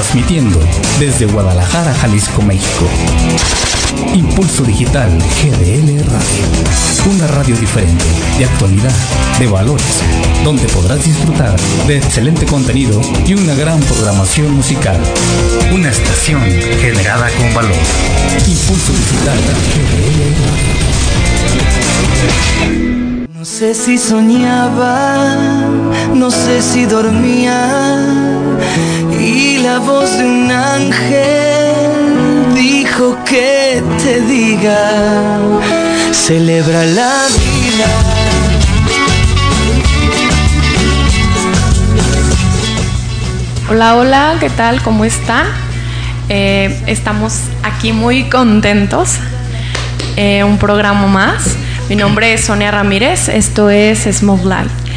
transmitiendo desde Guadalajara, Jalisco, México. Impulso Digital GDL Radio. Una radio diferente, de actualidad, de valores, donde podrás disfrutar de excelente contenido y una gran programación musical. Una estación generada con valor. Impulso Digital GDL Radio. No sé si soñaba, no sé si dormía y la voz de un ángel dijo que te diga, celebra la vida. Hola, hola, ¿qué tal? ¿Cómo están? Eh, estamos aquí muy contentos. Eh, un programa más. Mi nombre es Sonia Ramírez, esto es Small Life.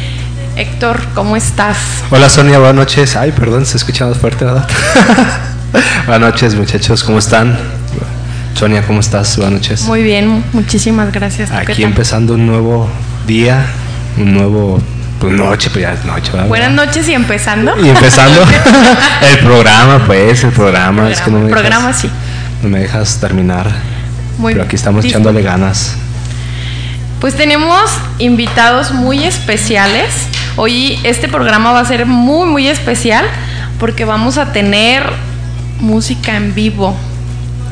Héctor, ¿cómo estás? Hola Sonia, buenas noches. Ay, perdón, se escucha más fuerte, ¿verdad? buenas noches, muchachos, ¿cómo están? Sonia, ¿cómo estás? Buenas noches. Muy bien, muchísimas gracias. Aquí empezando un nuevo día, un nuevo pues noche, pues ya es noche. ¿verdad? Buenas noches y empezando. Y empezando el programa, pues, el programa. El es que no me dejas, programa sí. No me dejas terminar. Muy pero aquí estamos echándole ganas. Pues tenemos invitados muy especiales. Hoy este programa va a ser muy, muy especial porque vamos a tener música en vivo.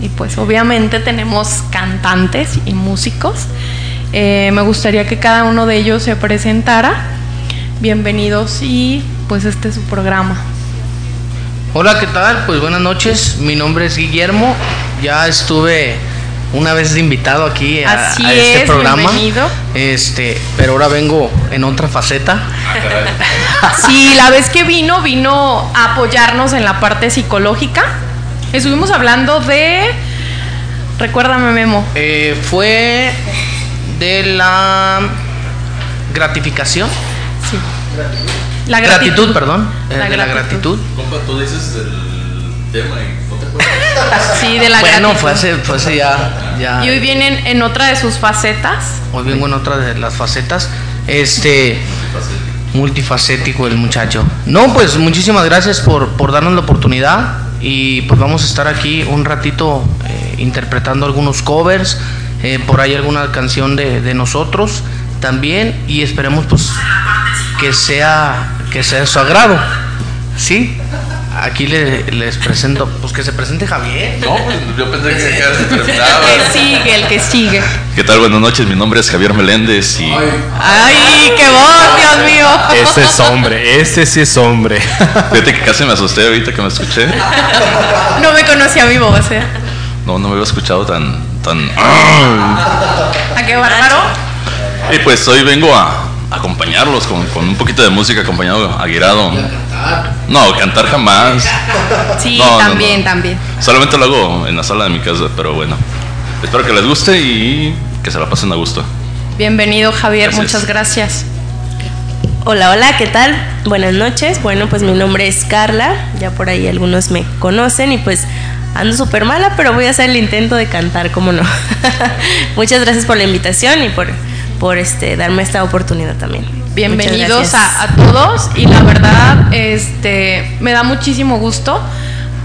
Y pues obviamente tenemos cantantes y músicos. Eh, me gustaría que cada uno de ellos se presentara. Bienvenidos y pues este es su programa. Hola, ¿qué tal? Pues buenas noches. Mi nombre es Guillermo. Ya estuve una vez de invitado aquí a, Así a este es, programa. bienvenido. Este, pero ahora vengo en otra faceta. Sí, la vez que vino, vino a apoyarnos en la parte psicológica. Estuvimos hablando de. Recuérdame, Memo. Eh, fue de la gratificación. Sí. La gratitud, perdón. eh, La de la gratitud. gratitud. Compa, tú dices el tema y. Sí, de la Bueno, gratitud. fue hace, fue hace ya, ya. Y hoy vienen en otra de sus facetas. Hoy vengo en otra de las facetas. Este. Multifacético el muchacho. No, pues muchísimas gracias por, por darnos la oportunidad. Y pues vamos a estar aquí un ratito eh, interpretando algunos covers. eh, por ahí alguna canción de, de nosotros también. Y esperemos pues que sea, que sea de su agrado. ¿Sí? Aquí le- les presento, pues que se presente Javier. No, pues yo pensé que ya se presentaba. El que sigue, el que sigue. ¿Qué tal? Buenas noches, mi nombre es Javier Meléndez y ¡Ay, qué voz, Dios mío! Ese es hombre, ese sí es hombre. fíjate que casi me asusté ahorita que me escuché. No me conocía mi voz, ¿eh? No, no me había escuchado tan, tan. ¿A qué bárbaro? Y pues hoy vengo a acompañarlos con, con un poquito de música acompañado a Guirado. No, cantar jamás. Sí, No, también, no. también. Solamente lo hago en la sala de mi casa, pero bueno. Espero que les guste y que se la pasen a gusto. Bienvenido, Javier, Gracias. muchas gracias. Hola, hola, ¿qué tal? Buenas noches. Bueno, pues mi nombre es Carla, ya por ahí algunos me conocen y pues ando súper mala, pero voy a hacer el intento de cantar, como no. Muchas gracias por la invitación y por, por este, darme esta oportunidad también. Bienvenidos a, todos y la verdad este me da muchísimo gusto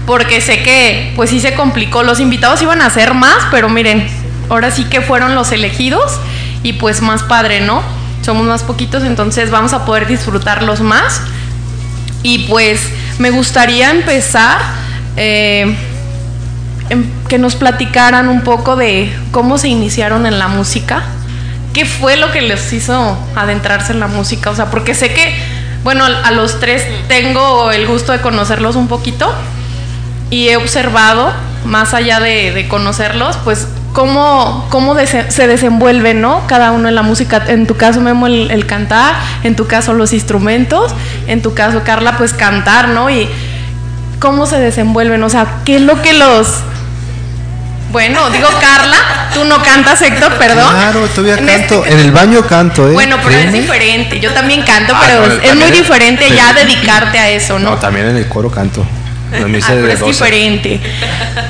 porque sé que pues sí se complicó, los invitados iban a ser más, pero miren, ahora sí que fueron los elegidos y pues más padre, ¿no? Somos más poquitos, entonces vamos a poder disfrutarlos más. Y pues me gustaría empezar eh, en- que nos platicaran un poco de cómo se iniciaron en la música. ¿Qué fue lo que les hizo adentrarse en la música? O sea, porque sé que, bueno, a los tres tengo el gusto de conocerlos un poquito y he observado, más allá de, de conocerlos, pues cómo, cómo se desenvuelve, ¿no? Cada uno en la música. En tu caso, Memo, el, el cantar, en tu caso, los instrumentos, en tu caso, Carla, pues cantar, ¿no? Y cómo se desenvuelven, o sea, ¿qué es lo que los... Bueno, digo Carla, tú no cantas, Héctor, perdón. Claro, todavía En canto. este- En el baño canto, ¿eh? Bueno, pero es diferente. Yo también canto, Ah, pero no, es- muy diferente ya dedicarte a eso, ¿no? No, también en el coro canto. En la Ah, pero es 12. diferente.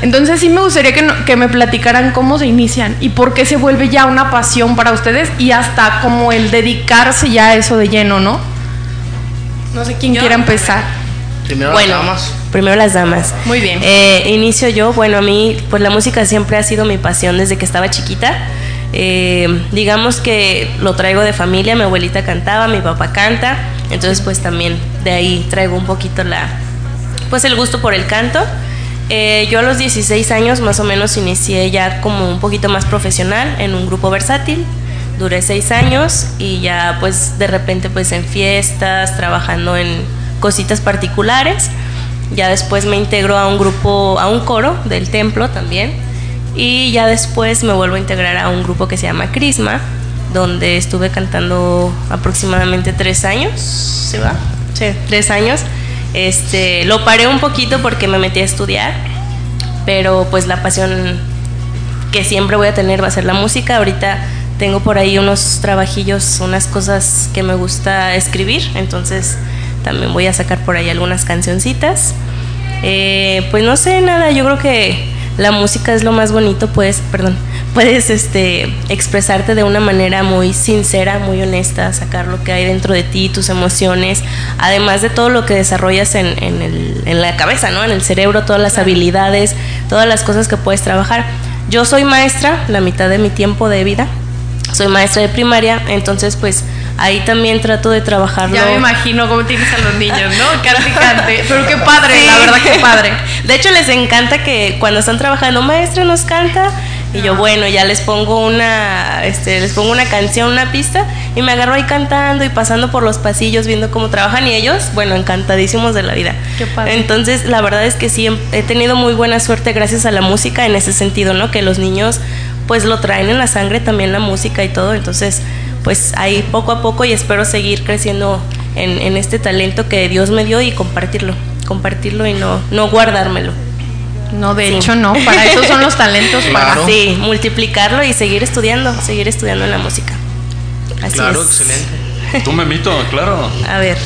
Entonces sí me gustaría que, no- que me platicaran cómo se inician y por qué se vuelve ya una pasión para ustedes y hasta como el dedicarse ya a eso de lleno, ¿no? No sé quién Yo. quiera empezar. Primero bueno, las damas. Primero las damas. Muy bien. Eh, inicio yo, bueno, a mí pues la música siempre ha sido mi pasión desde que estaba chiquita. Eh, digamos que lo traigo de familia, mi abuelita cantaba, mi papá canta, entonces pues también de ahí traigo un poquito la, pues el gusto por el canto. Eh, yo a los 16 años más o menos inicié ya como un poquito más profesional en un grupo versátil. Duré seis años y ya pues de repente pues en fiestas, trabajando en cositas particulares. Ya después me integro a un grupo, a un coro del templo también. Y ya después me vuelvo a integrar a un grupo que se llama Crisma, donde estuve cantando aproximadamente tres años. ¿Se va? Sí, tres años. Este, lo paré un poquito porque me metí a estudiar, pero pues la pasión que siempre voy a tener va a ser la música. Ahorita tengo por ahí unos trabajillos, unas cosas que me gusta escribir, entonces también voy a sacar por ahí algunas cancioncitas. Eh, pues no sé nada, yo creo que la música es lo más bonito, puedes, perdón, puedes este, expresarte de una manera muy sincera, muy honesta, sacar lo que hay dentro de ti, tus emociones, además de todo lo que desarrollas en, en, el, en la cabeza, ¿no? en el cerebro, todas las habilidades, todas las cosas que puedes trabajar. Yo soy maestra, la mitad de mi tiempo de vida, soy maestra de primaria, entonces pues ahí también trato de trabajarlo. Ya me imagino cómo tienes a los niños, ¿no? Cante, Pero qué padre, la verdad que padre. De hecho, les encanta que cuando están trabajando, maestra nos canta. Y yo, bueno, ya les pongo una, este, les pongo una canción, una pista, y me agarro ahí cantando y pasando por los pasillos, viendo cómo trabajan, y ellos, bueno, encantadísimos de la vida. Qué padre. Entonces, la verdad es que sí, he tenido muy buena suerte gracias a la música en ese sentido, ¿no? Que los niños, pues lo traen en la sangre también la música y todo, entonces pues ahí poco a poco y espero seguir creciendo en, en, este talento que Dios me dio y compartirlo, compartirlo y no, no guardármelo. No, de sí. hecho no, para eso son los talentos, Claro. para Sí, multiplicarlo y seguir estudiando, seguir estudiando en la música. Así Claro, es. excelente. Tú, Memito, claro. A ver,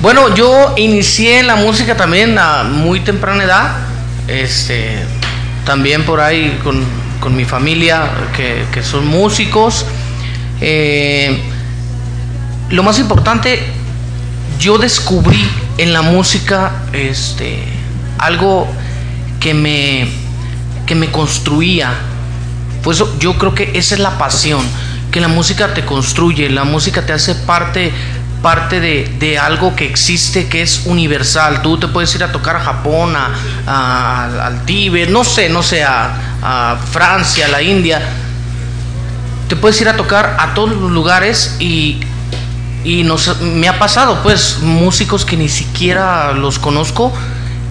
Bueno, yo inicié en la música también a muy temprana edad. Este, también por ahí con, con mi familia, que, que son músicos. Eh, lo más importante, yo descubrí en la música este, algo que me, que me construía. Pues yo creo que esa es la pasión, que la música te construye, la música te hace parte, parte de, de algo que existe, que es universal. Tú te puedes ir a tocar a Japón, a- a- al Tíbet, no sé, no sé, a, a Francia, a la India. Te puedes ir a tocar a todos los lugares y, y nos, me ha pasado, pues, músicos que ni siquiera los conozco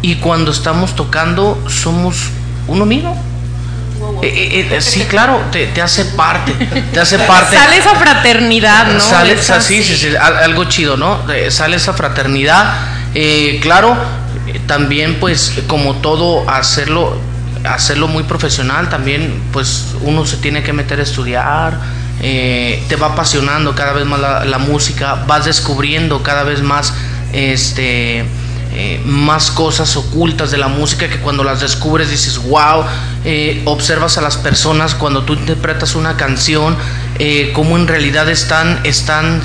y cuando estamos tocando somos uno mismo. Eh, eh, eh, sí, claro, te, te hace parte, te hace parte. Sale esa fraternidad, ¿no? Sale, Esa- sí, sí, sí, al- algo chido, ¿no? Sale esa fraternidad. Claro, también pues como todo hacerlo, hacerlo muy profesional, también pues uno se tiene que meter a estudiar, eh, te va apasionando cada vez más la, música, vas descubriendo cada vez más este eh, más cosas ocultas de la música que cuando las descubres dices wow eh, observas a las personas cuando tú interpretas una canción cómo en realidad están están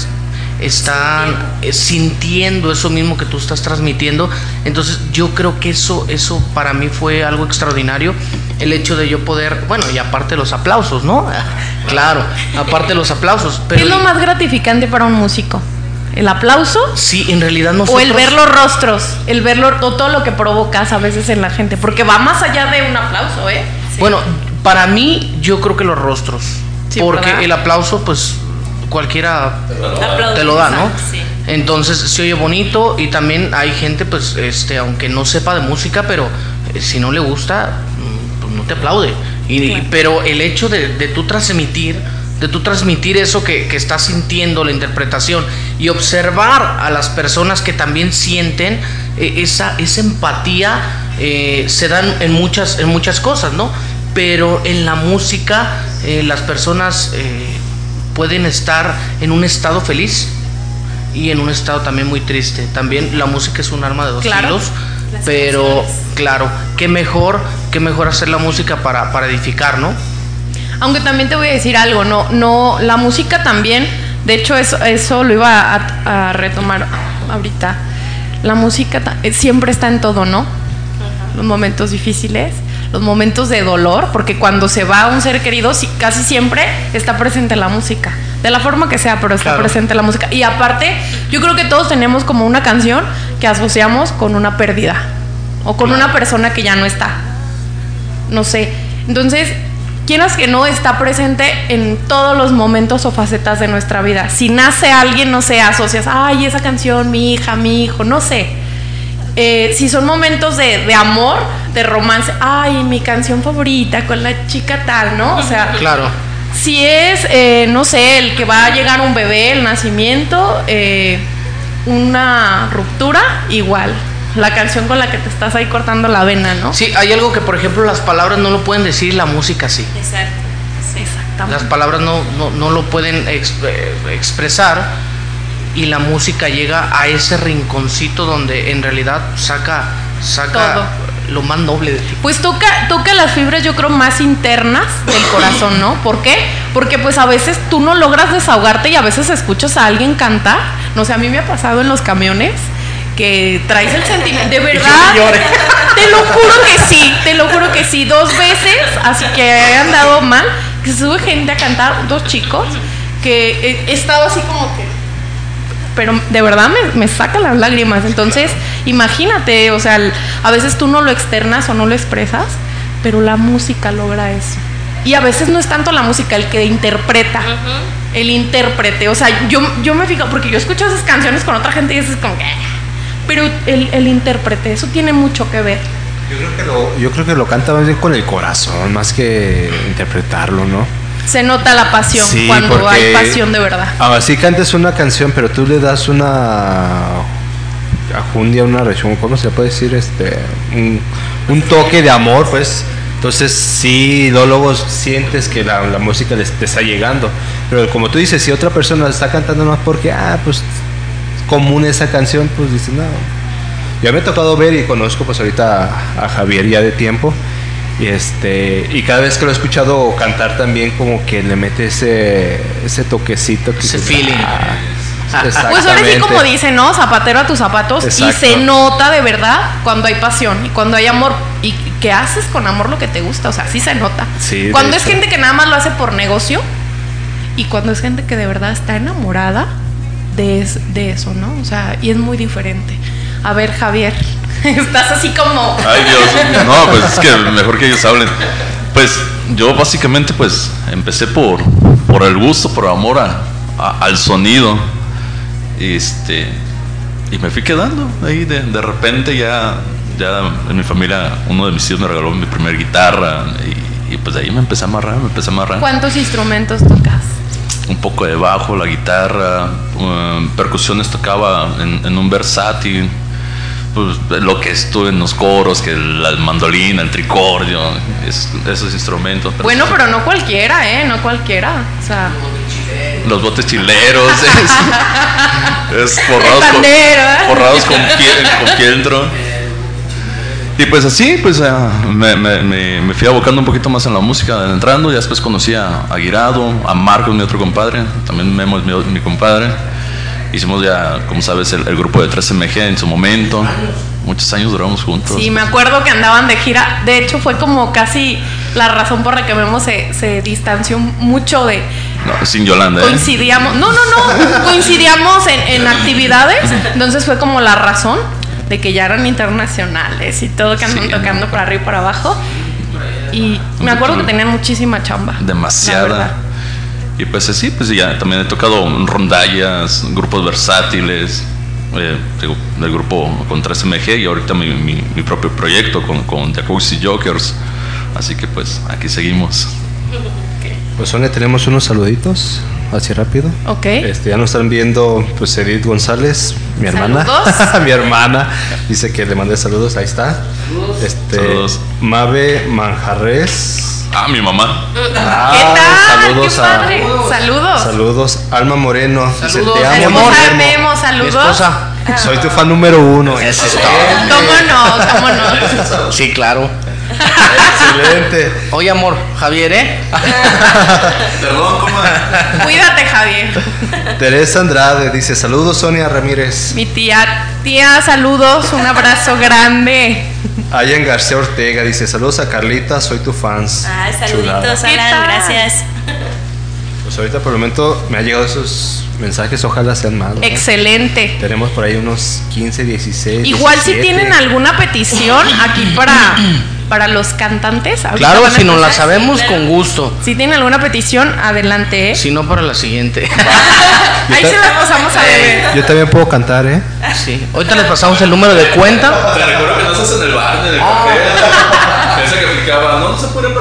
están eh, sintiendo eso mismo que tú estás transmitiendo entonces yo creo que eso eso para mí fue algo extraordinario el hecho de yo poder bueno y aparte los aplausos no claro aparte los aplausos ¿Qué pero es lo más gratificante para un músico? ¿El aplauso? sí en realidad O nosotros el ver los rostros, el ver lo- o todo lo que provocas a veces en la gente, porque va más allá de un aplauso, ¿eh? Bueno, para mí yo creo que los rostros. Sí, porque ¿verdad? el aplauso, pues cualquiera te lo da, ¿no? sí. Entonces se oye bonito y también hay gente, pues, este, aunque no sepa de música, pero eh, si no le gusta, mm, pues no te aplaude. Y, Pero el hecho de, de tú transmitir, de tú transmitir eso que, que estás sintiendo, la interpretación, y observar a las personas que también sienten eh, esa, esa empatía, eh, se dan en muchas, en muchas cosas, ¿no? Pero en la música, eh, las personas pueden estar en un estado feliz y en un estado también muy triste. También la música es un arma de dos Claro. filos, pero claro, qué mejor, qué mejor hacer la música para, para edificar, ¿no? Aunque también te voy a decir algo, no, no, la música también, de hecho eso, eso lo iba a, a retomar ahorita. la música siempre está en todo, ¿no? Los momentos difíciles, los momentos de dolor, porque cuando se va un ser querido, casi siempre está presente la música. De la forma que sea, pero está Claro. presente la música. Y aparte, yo creo que todos tenemos como una canción que asociamos con una pérdida o con una persona que ya no está. No sé. Entonces, quieras que no está presente en todos los momentos o facetas de nuestra vida. Si nace alguien, no sé, asocias, ay, esa canción, mi hija, mi hijo, no sé. Eh, si son momentos de, de amor, de romance, ay, mi canción favorita con la chica tal, ¿no? O sea, Claro. si es, eh, no sé, el que va a llegar un bebé, el nacimiento, eh, una ruptura, igual. La canción con la que te estás ahí cortando la vena, ¿no? Sí, hay algo que, por ejemplo, las palabras no lo pueden decir, la música sí. Exacto. Exactamente. Las palabras no, no, no lo pueden eh, expresar y la música llega a ese rinconcito donde en realidad saca, saca Todo. lo más noble de ti. Pues toca, toca las fibras, yo creo, más internas del corazón, ¿no? ¿Por qué? Porque pues a veces tú no logras desahogarte y a veces escuchas a alguien cantar. No sé, a mí me ha pasado en los camiones que traes el sentimiento. De verdad. Te lo juro que sí, te lo juro que sí. Dos veces, así que he andado mal, que sube gente a cantar, dos chicos, que he estado así como que pero de verdad me, me saca las lágrimas. Entonces, imagínate, o sea, a veces tú no lo externas o no lo expresas, pero la música logra eso. Y a veces no es tanto la música el que interpreta, el intérprete. O sea, yo, yo me fijo, porque yo escucho esas canciones con otra gente y es como que... Pero el, el intérprete, eso tiene mucho que ver. Yo creo, que lo, yo creo que lo canta más bien con el corazón, más que interpretarlo, ¿no? Se nota la pasión Sí, cuando hay pasión de verdad. Ahora sí cantes una canción, pero tú le das una ajundia, una reacción, ¿cómo se puede decir? Este, un, un toque de amor, pues. Entonces sí, luego, luego sientes que la, la música les, te está llegando. Pero como tú dices, si otra persona está cantando más porque, ah, pues común esa canción, pues dices, no. Ya me ha tocado ver y conozco pues ahorita a, a Javier ya de tiempo. Y este y cada vez que lo he escuchado cantar también como que le mete ese ese toquecito que Ese feeling. "Ah, Pues ahora sí exactamente". como dicen, ¿no? Zapatero a tus zapatos y se nota de verdad cuando hay pasión y cuando hay amor y que haces con amor lo que te gusta, o sea, sí se nota. Sí, cuando es hecho. gente que nada más lo hace por negocio y cuando es gente que de verdad está enamorada de, es- de eso, ¿no? O sea, y es muy diferente. A ver, Javier, estás así como Ay Dios, no, pues es que mejor que ellos hablen. Pues yo básicamente pues empecé por, por el gusto, por amor a- a- al sonido. Este, y me fui quedando ahí de, de repente ya, ya en mi familia uno de mis tíos me regaló mi primer guitarra y, y, pues ahí me empecé a amarrar, me empecé a amarrar. ¿cuántos instrumentos tocas? un poco de bajo, la guitarra, um, percusiones tocaba en, en un versátil, pues, lo que estuve en los coros, que la mandolina, el tricordio, es- esos instrumentos. pero Bueno, pero no cualquiera, ¿eh? No cualquiera. O sea, Los botes chileros, es, es forrados, El con, ¿eh? forrados con, piel, con. Y pues así, pues ah, me, me- me- me fui abocando un poquito más en la música, entrando, y después conocí a, a Guirado, a Marcos, mi otro compadre, también Memo es mi, mi compadre. Hicimos ya, como sabes, el, el grupo de 3MG en su momento. Muchos años duramos juntos. Sí, me acuerdo que andaban de gira. De hecho, fue como casi la razón por la que Memo se, se distanció mucho de. No, sin Yolanda, ¿eh? Coincidíamos. No, no, no. Coincidíamos en, en actividades. Entonces fue como la razón de que ya eran internacionales y todo que andan Sí, tocando por arriba y por abajo. Y me acuerdo que tenían muchísima chamba. demasiada. Y pues así, pues ya también he tocado rondallas, grupos versátiles, eh, digo, del grupo con 3MG y ahorita mi, mi- mi propio proyecto con, con The Acoustic Jokers. Así que pues aquí seguimos. Pues Sonia, tenemos unos saluditos, así rápido. Ok. Este, ya nos están viendo pues Edith González, mi hermana. Saludos. mi hermana dice que le mandé saludos, ahí está. Este, Saludos. Mabe Manjarres. Ah, mi mamá. Ah, ¿Qué tal? Saludos ¡Qué a padre! Saludos. Saludos, Alma Moreno. Dice, Saludos, te mi amo, amor. Memo, Mi saludos. esposa. Soy tu fan número uno. Eso es ¿Cómo no? ¿Cómo no? Sí, claro. Excelente. Oye, amor, Javier, ¿eh? Perdón, ¿cómo? Cuídate, Javier. Teresa Andrade dice, saludos Sonia Ramírez. Mi tía, tía, saludos, un abrazo grande. Ayan García Ortega dice, saludos a Carlita, soy tu fans. Ah, Chulada. saluditos, ¿Qué Alan, gracias. Pues ahorita por el momento me han llegado esos mensajes, ojalá sean más. ¿no? Excelente. Tenemos por ahí unos 15, 16. Igual si 17. tienen alguna petición aquí para, para los cantantes. Claro, si nos la empezar. sabemos, con gusto. Si tienen alguna petición, adelante. ¿eh? Si no, para la siguiente. Ahí se las pasamos a beber. Yo también puedo cantar, ¿eh? Sí. Ahorita les pasamos el número de cuenta. Te recuerdo que no estás en el bar, en el café. Esa que aplicaba, no, no se puede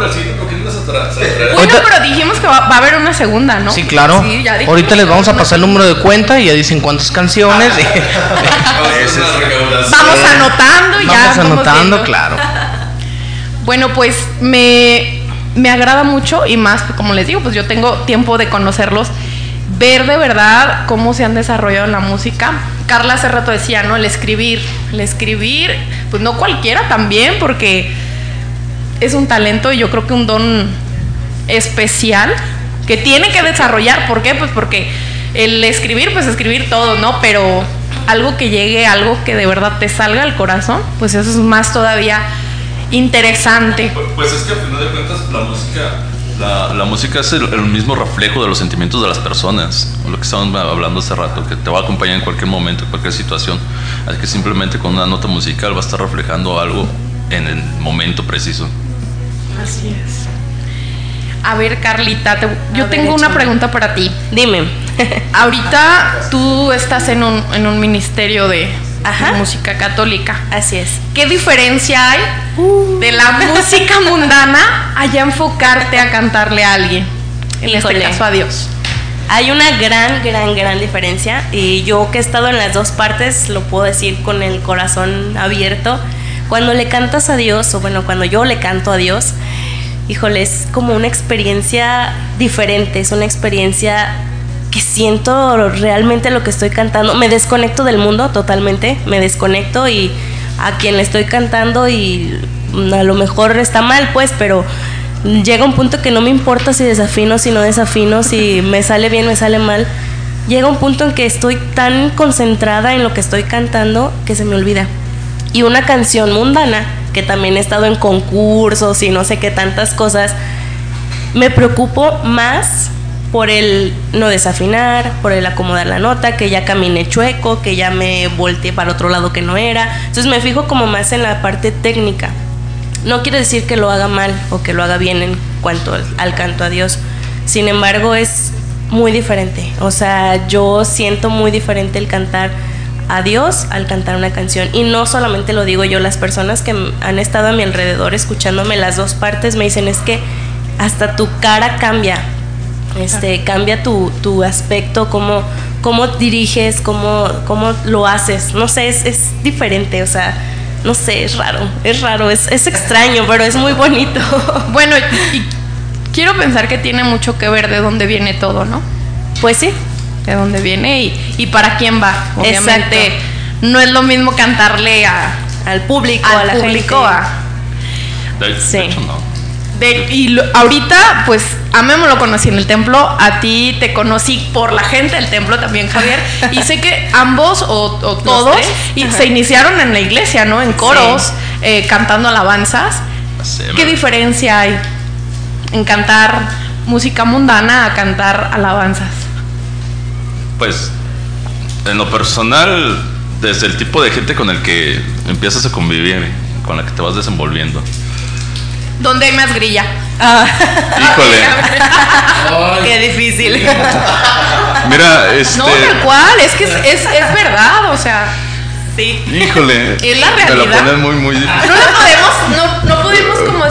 Bueno, pero dijimos que va, va a haber una segunda, ¿no? Sí, claro. Sí, ya dijimos Ahorita les vamos a pasar el número de cuenta y ya dicen cuántas canciones. y- una recaudación. Vamos anotando y ya. Vamos vamos anotando, claro. Bueno, pues me, me agrada mucho y más, como les digo, pues yo tengo tiempo de conocerlos, ver de verdad cómo se han desarrollado en la música. Carla hace rato decía, ¿no? El escribir, el escribir, pues no cualquiera también, porque es un talento y yo creo que un don especial que tiene que desarrollar. ¿Por qué? Pues porque el escribir, pues escribir todo, ¿no? Pero algo que llegue, algo que de verdad te salga al corazón, pues eso es más todavía interesante. Pues es que al final de cuentas la música, la, la música es el, el mismo reflejo de los sentimientos de las personas. Lo que estábamos hablando hace rato, que te va a acompañar en cualquier momento, en cualquier situación. Así que simplemente con una nota musical va a estar reflejando algo en el momento preciso. Así es. A ver, Carlita, te- yo ver, tengo una pregunta para ti. Dime. Ahorita tú estás en un, en un ministerio de, Ajá. de música católica. Así es. ¿Qué diferencia hay de la música mundana a ya enfocarte a cantarle a alguien? En Híjole. este caso a Dios. Hay una gran, gran, gran diferencia y yo que he estado en las dos partes lo puedo decir con el corazón abierto. Cuando le cantas a Dios, o bueno, cuando yo le canto a Dios, híjole, es como una experiencia diferente, es una experiencia que siento realmente lo que estoy cantando. Me desconecto del mundo totalmente, me desconecto y a quien le estoy cantando y a lo mejor está mal, pues, pero llega un punto que no me importa si desafino, si no desafino, si me sale bien, me sale mal. Llega un punto en que estoy tan concentrada en lo que estoy cantando que se me olvida. Y una canción mundana, que también he estado en concursos y no sé qué tantas cosas, me preocupo más por el no desafinar, por el acomodar la nota, que ya camine chueco, que ya me volteé para otro lado que no era. Entonces me fijo como más en la parte técnica. No quiere decir que lo haga mal o que lo haga bien en cuanto al, al canto a Dios. Sin embargo, es muy diferente. O sea, yo siento muy diferente el cantar a Dios al cantar una canción. Y no solamente lo digo yo, las personas que han estado a mi alrededor escuchándome las dos partes me dicen es que hasta tu cara cambia. Este, cambia tu, tu aspecto, cómo, cómo diriges, cómo, cómo lo haces. No sé, es, es diferente, o sea, no sé, es raro, es raro, es, es extraño, pero es muy bonito. Bueno, y quiero pensar que tiene mucho que ver de dónde viene todo, ¿no? Pues sí, De dónde viene y, y para quién va. Obviamente Exacto. no es lo mismo cantarle a, al público, a al la público, gente. a, De, de Sí. hecho, no. De- y lo- ahorita, pues, a Memo lo conocí en el templo, a ti te conocí por la gente del templo también, Javier, y sé que ambos o, o todos y se iniciaron en la iglesia, ¿no? En coros, eh, cantando alabanzas. Sí, ¿Qué me- diferencia hay en cantar música mundana a cantar alabanzas? Pues, en lo personal, desde el tipo de gente con el que empiezas a convivir, con la que te vas desenvolviendo. ¿Dónde hay más grilla? Híjole. Qué difícil. Mira, este. No, tal cual, es que es, es, es verdad, o sea, sí. Híjole. Es la Me la realidad. pones muy, muy difícil. No la podemos, no, no podemos como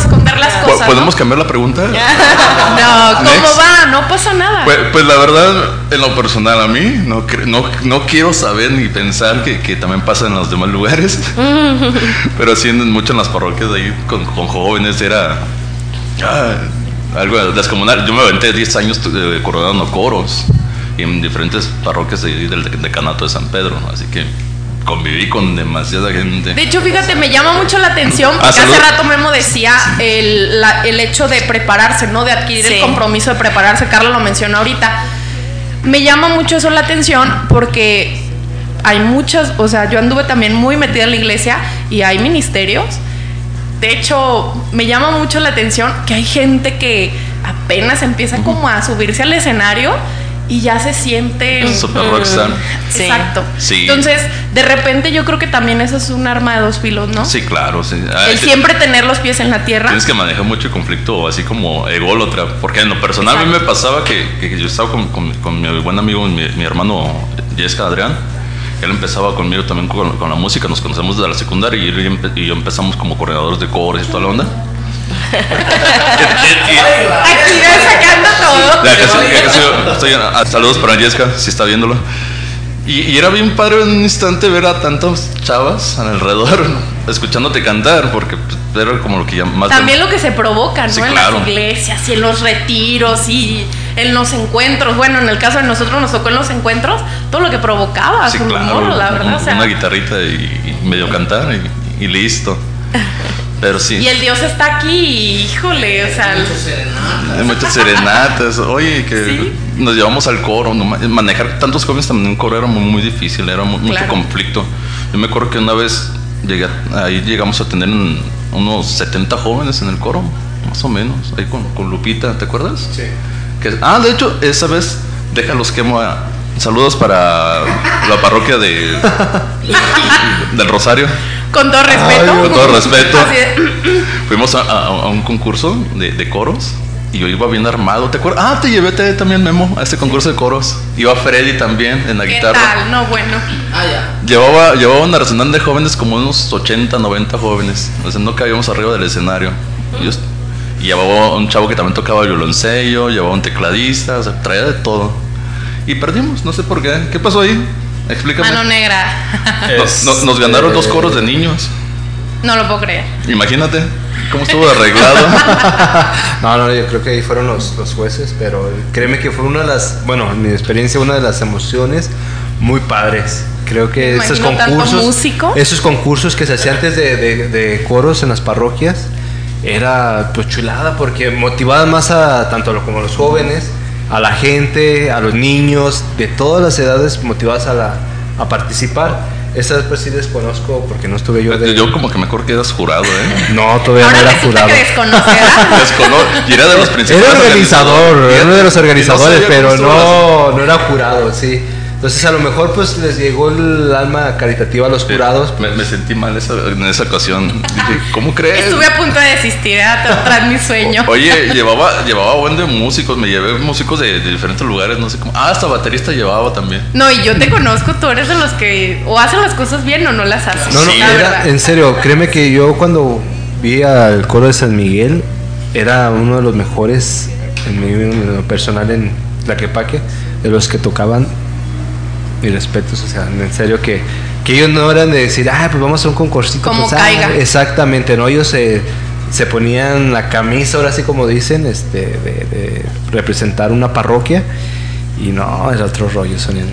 ¿Podemos cambiar la pregunta? No, ¿cómo Next. va? No pasa nada. Pues, pues la verdad, en lo personal, a mí no, no, no quiero saber ni pensar que, que también pasa en los demás lugares. Pero sí, mucho en las parroquias de ahí con, con jóvenes era ah, algo descomunal. Yo me aventé 10 años eh, coronando coros en diferentes parroquias de, del decanato de San Pedro. Así que conviví con demasiada gente. De hecho, fíjate, me llama mucho la atención Ah, porque hace rato Memo decía el, la- el hecho de prepararse, ¿no? De adquirir Sí. el compromiso de prepararse. Carla lo mencionó ahorita. Me llama mucho eso la atención porque hay muchas, o sea, yo anduve también muy metida en la iglesia y hay ministerios. De hecho, me llama mucho la atención que hay gente que apenas empieza como a subirse al escenario y ya se siente Super rockstar. Sí. Exacto. Sí. Entonces, de repente yo creo que también eso es un arma de dos filos, ¿no? Sí, claro. Sí. Ah, El siempre tener los pies en la tierra. Tienes que manejar mucho el conflicto así como ególatra, porque en lo personal a mí me pasaba que, que yo estaba con, con- con mi buen amigo, mi, mi hermano Jessica Adrián, él empezaba conmigo también con, con la música, nos conocemos desde la secundaria y, él y empe- y yo empezamos como coordinadores de coros y toda la onda. Aquí sacando todo. Ya casi- ya casi estoy- ah, saludos para Jessica, si está viéndolo. Y, y era bien padre en un instante ver a tantas chavas alrededor escuchándote cantar, porque pues, era como lo que ya más... También lo que se provoca, ¿no? Sí, en claro. las iglesias y en los retiros y en los encuentros. Bueno, en el caso de nosotros nos tocó en los encuentros todo lo que provocaba Sí, su claro, humor, la verdad. un- o sea, una guitarrita y, y medio cantar y, y listo. Pero sí. y el Dios está aquí híjole, o sea, Hay muchas serenatas. Oye, que Sí. nos llevamos al coro. no manejar tantos jóvenes también en un coro era muy, muy difícil, era mu- mucho conflicto. Yo me acuerdo que una vez llegué, ahí llegamos a tener un- unos 70 jóvenes en el coro, más o menos, ahí con, con Lupita, ¿te acuerdas? Sí. Que, ah, de hecho, esa vez, déjalos quemo a- Saludos para la parroquia de del Rosario. Con todo respeto. Con todo respeto. Fuimos a, a- a un concurso de, de coros y yo iba bien armado. ¿Te acuerdas? Ah, te llevé también, Memo, a ese concurso de coros. Iba Freddy también en la ¿Qué guitarra. tal? No, bueno. Llevaba, llevaba un arsenal de jóvenes, como unos 80, 90 jóvenes. O sea, no cabíamos arriba del escenario. Y, yo- y llevaba un chavo que también tocaba el violoncello, llevaba un tecladista, o sea, traía de todo. Y perdimos, no sé por qué. ¿Qué pasó ahí? Explícame. Mano negra. Nos, nos- nos ganaron dos coros de niños. No lo puedo creer. Imagínate cómo estuvo arreglado. No, no, yo creo que ahí fueron los, los jueces, pero créeme que fue una de las, bueno, en mi experiencia, una de las emociones muy padres. Creo que tanto concursos, músico. esos concursos que se hacían antes de, de- de coros en las parroquias, era pues chulada porque motivaban más a tanto como a los jóvenes, a la gente, a los niños, de todas las edades motivadas a, la, a participar. Estas pues sí desconozco porque no estuve yo de... Yo como que me acuerdo que eras jurado, ¿eh? No, todavía Ahora no era jurado. que desconocerá. Descono- y era de los principales. Era organizador, era uno de los organizadores, pero no, no era jurado, sí. Entonces a lo mejor pues les llegó el alma caritativa a los jurados. Me, me sentí mal esa- en esa ocasión. Dije, ¿cómo crees? Estuve a punto de desistir ¿eh? tras mi sueño. Oye, llevaba, llevaba buen de músicos, me llevé músicos de, de diferentes lugares, no sé cómo. Ah, hasta baterista llevaba también. No, y yo te conozco, tú eres de los que o hacen las cosas bien o no las hacen. No, no, Sí, era, en serio, créeme que yo cuando vi al coro de San Miguel, era uno de los mejores, en mi en lo personal, en Tlaquepaque, de los que tocaban. Mis respetos, o sea, en serio que, que ellos no eran de decir, ah, pues vamos a hacer un concursito. Como pues, ah, caiga. exactamente, no, ellos se, se ponían la camisa, ahora sí como dicen, este, de, de representar una parroquia. Y no, era otro rollo, Sonia,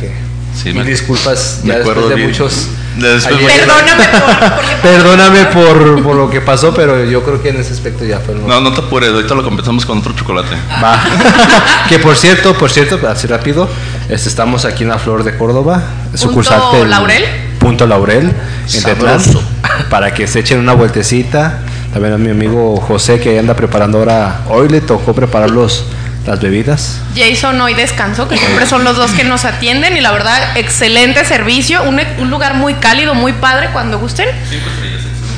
que... Sí, mil me- disculpas, me ya después de bien. muchos... Después- ayer- Perdóname por, Perdóname por, por lo que pasó, pero yo creo que en ese aspecto ya fue. No, no te apures, ahorita lo compensamos con otro chocolate. Va. que por cierto, por cierto, así rápido, este, estamos aquí en la Flor de Córdoba, sucursal ¿Punto del- Laurel? Punto Laurel, en Tetlán, para que se echen una vueltecita. También a mi amigo José que anda preparando ahora, hoy le tocó preparar los, las bebidas. Jason hoy descansó, que siempre son los dos que nos atienden y la verdad, excelente servicio, un, un lugar muy cálido, muy padre cuando gusten.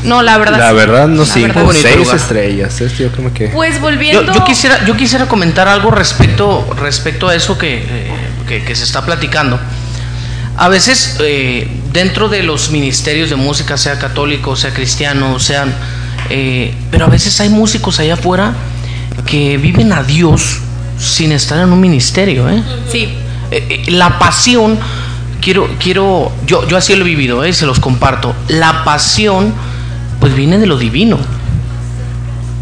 No, la verdad. La sí. verdad, no La cinco, verdad. seis lugar. estrellas. Este, yo creo que. Pues Yo, volviendo. yo quisiera, yo quisiera comentar algo respecto, respecto a eso que, eh, que- que se está platicando. A veces eh, dentro de los ministerios de música, sea católico, sea cristiano, sean, eh, pero a veces hay músicos allá afuera que viven a Dios sin estar en un ministerio, ¿eh? Sí, Eh, eh, la pasión, quiero, quiero, yo, yo así lo he vivido, ¿eh? se los comparto. La pasión, pues viene de lo divino.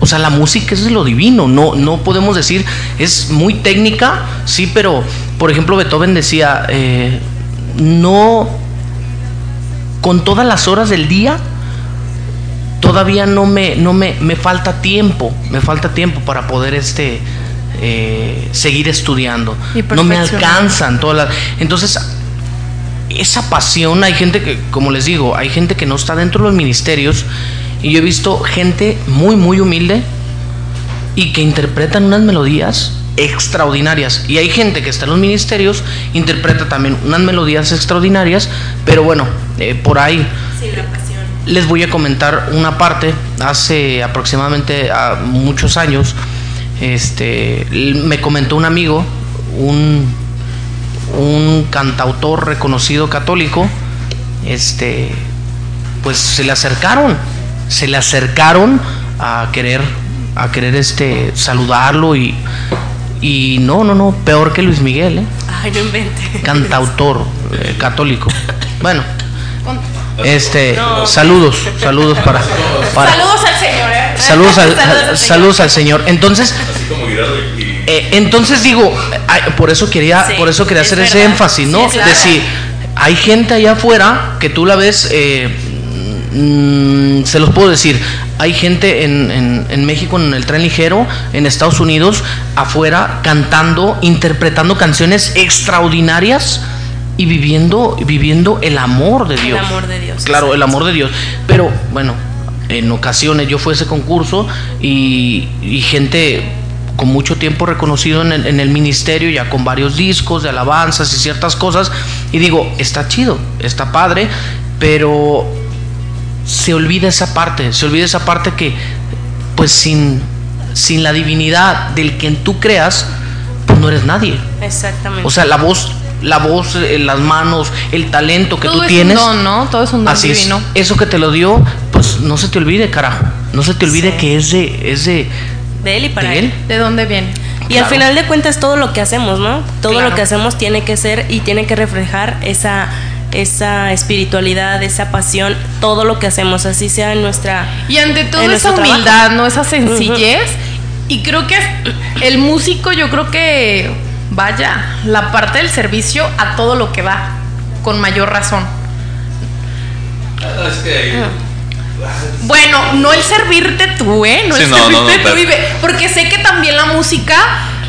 O sea, la música es de lo divino, no, no podemos decir, es muy técnica, sí, pero, por ejemplo, Beethoven decía, eh, no, con todas las horas del día, todavía no me, no me, me falta tiempo, me falta tiempo para poder este, eh, seguir estudiando. No me alcanzan todas las... Entonces, esa pasión, hay gente que, como les digo, hay gente que no está dentro de los ministerios y yo he visto gente muy, muy humilde y que interpretan unas melodías extraordinarias. Y hay gente que está en los ministerios, interpreta también unas melodías extraordinarias, pero bueno, eh, por ahí Sin la pasión. les voy a comentar una parte. Hace aproximadamente ah, muchos años, este, me comentó un amigo, un, un cantautor reconocido católico, este, pues se le acercaron, se le acercaron a querer, a querer este, saludarlo y, y no, no, no, peor que Luis Miguel, ¿eh? Ay, no invente. cantautor eh, católico. Bueno, este, No. saludos, saludos para, para- Saludos al señor, ¿eh? saludos al, Saludos al saludos al señor. Entonces, eh, entonces digo, por eso quería, Sí, por eso quería es hacer ese énfasis, ¿no? Sí. Decir, hay gente allá afuera que tú la ves, eh, mm, se los puedo decir, hay gente en, en- en México en el tren ligero, en Estados Unidos, afuera cantando, interpretando canciones extraordinarias y viviendo, viviendo el amor de El Dios. amor de Dios, Claro, el amor de Dios. Pero bueno, en ocasiones yo fui a ese concurso y, y gente con mucho tiempo reconocido en el, en el ministerio, ya con varios discos de alabanzas y ciertas cosas, y digo, está chido, está padre, pero se olvida esa parte, se olvida esa parte que, pues sin, sin la divinidad del que tú creas, pues no eres nadie. Exactamente. O sea, la voz, la voz, eh, las manos, el talento que Todo tú es tienes. un don, ¿no? Todo es un don Así es. divino. Eso que te lo dio, pues no se te olvide, carajo. No se te olvide Sí. que es de, es de, de él y para de él. él. ¿De dónde viene? Y al final de cuentas todo lo que hacemos, ¿no? Todo Claro. lo que hacemos tiene que ser y tiene que reflejar esa esa espiritualidad, esa pasión, todo lo que hacemos, así sea en nuestra Y ante todo esa trabajo. humildad, ¿no? Esa sencillez. Y creo que el músico, yo creo que, vaya, la parte del servicio a todo lo que va, con mayor razón. Es que Bueno, no el servirte tú, ¿eh? No Sí, el no, servirte no, tú pero- y ve- Porque sé que también la música,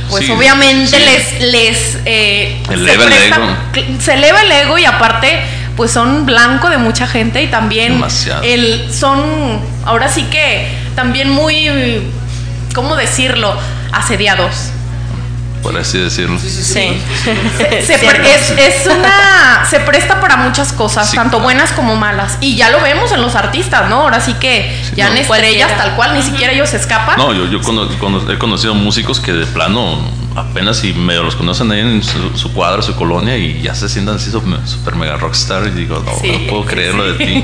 pues Sí, obviamente sí. les, les eh, Eleva el ego. se eleva el ego y aparte, pues son blanco de mucha gente y también Demasiado. el, son, ahora sí que también muy, ¿cómo decirlo? Asediados. Por así decirlo. Sí. Se Cierto. pre- es, es una se presta para muchas cosas, Sí, tanto buenas como malas. Y ya lo vemos en los artistas, ¿no? Ahora sí que Sí, ya no. en estrellas Cualquiera. tal cual, ni siquiera ellos se escapan. No, yo, yo cono- cono- he conocido músicos que de plano apenas si medio los conocen ahí en su, su cuadra, su colonia y ya se sientan así super, super mega rockstar y digo, no, Sí, no puedo sí, creerlo de ti.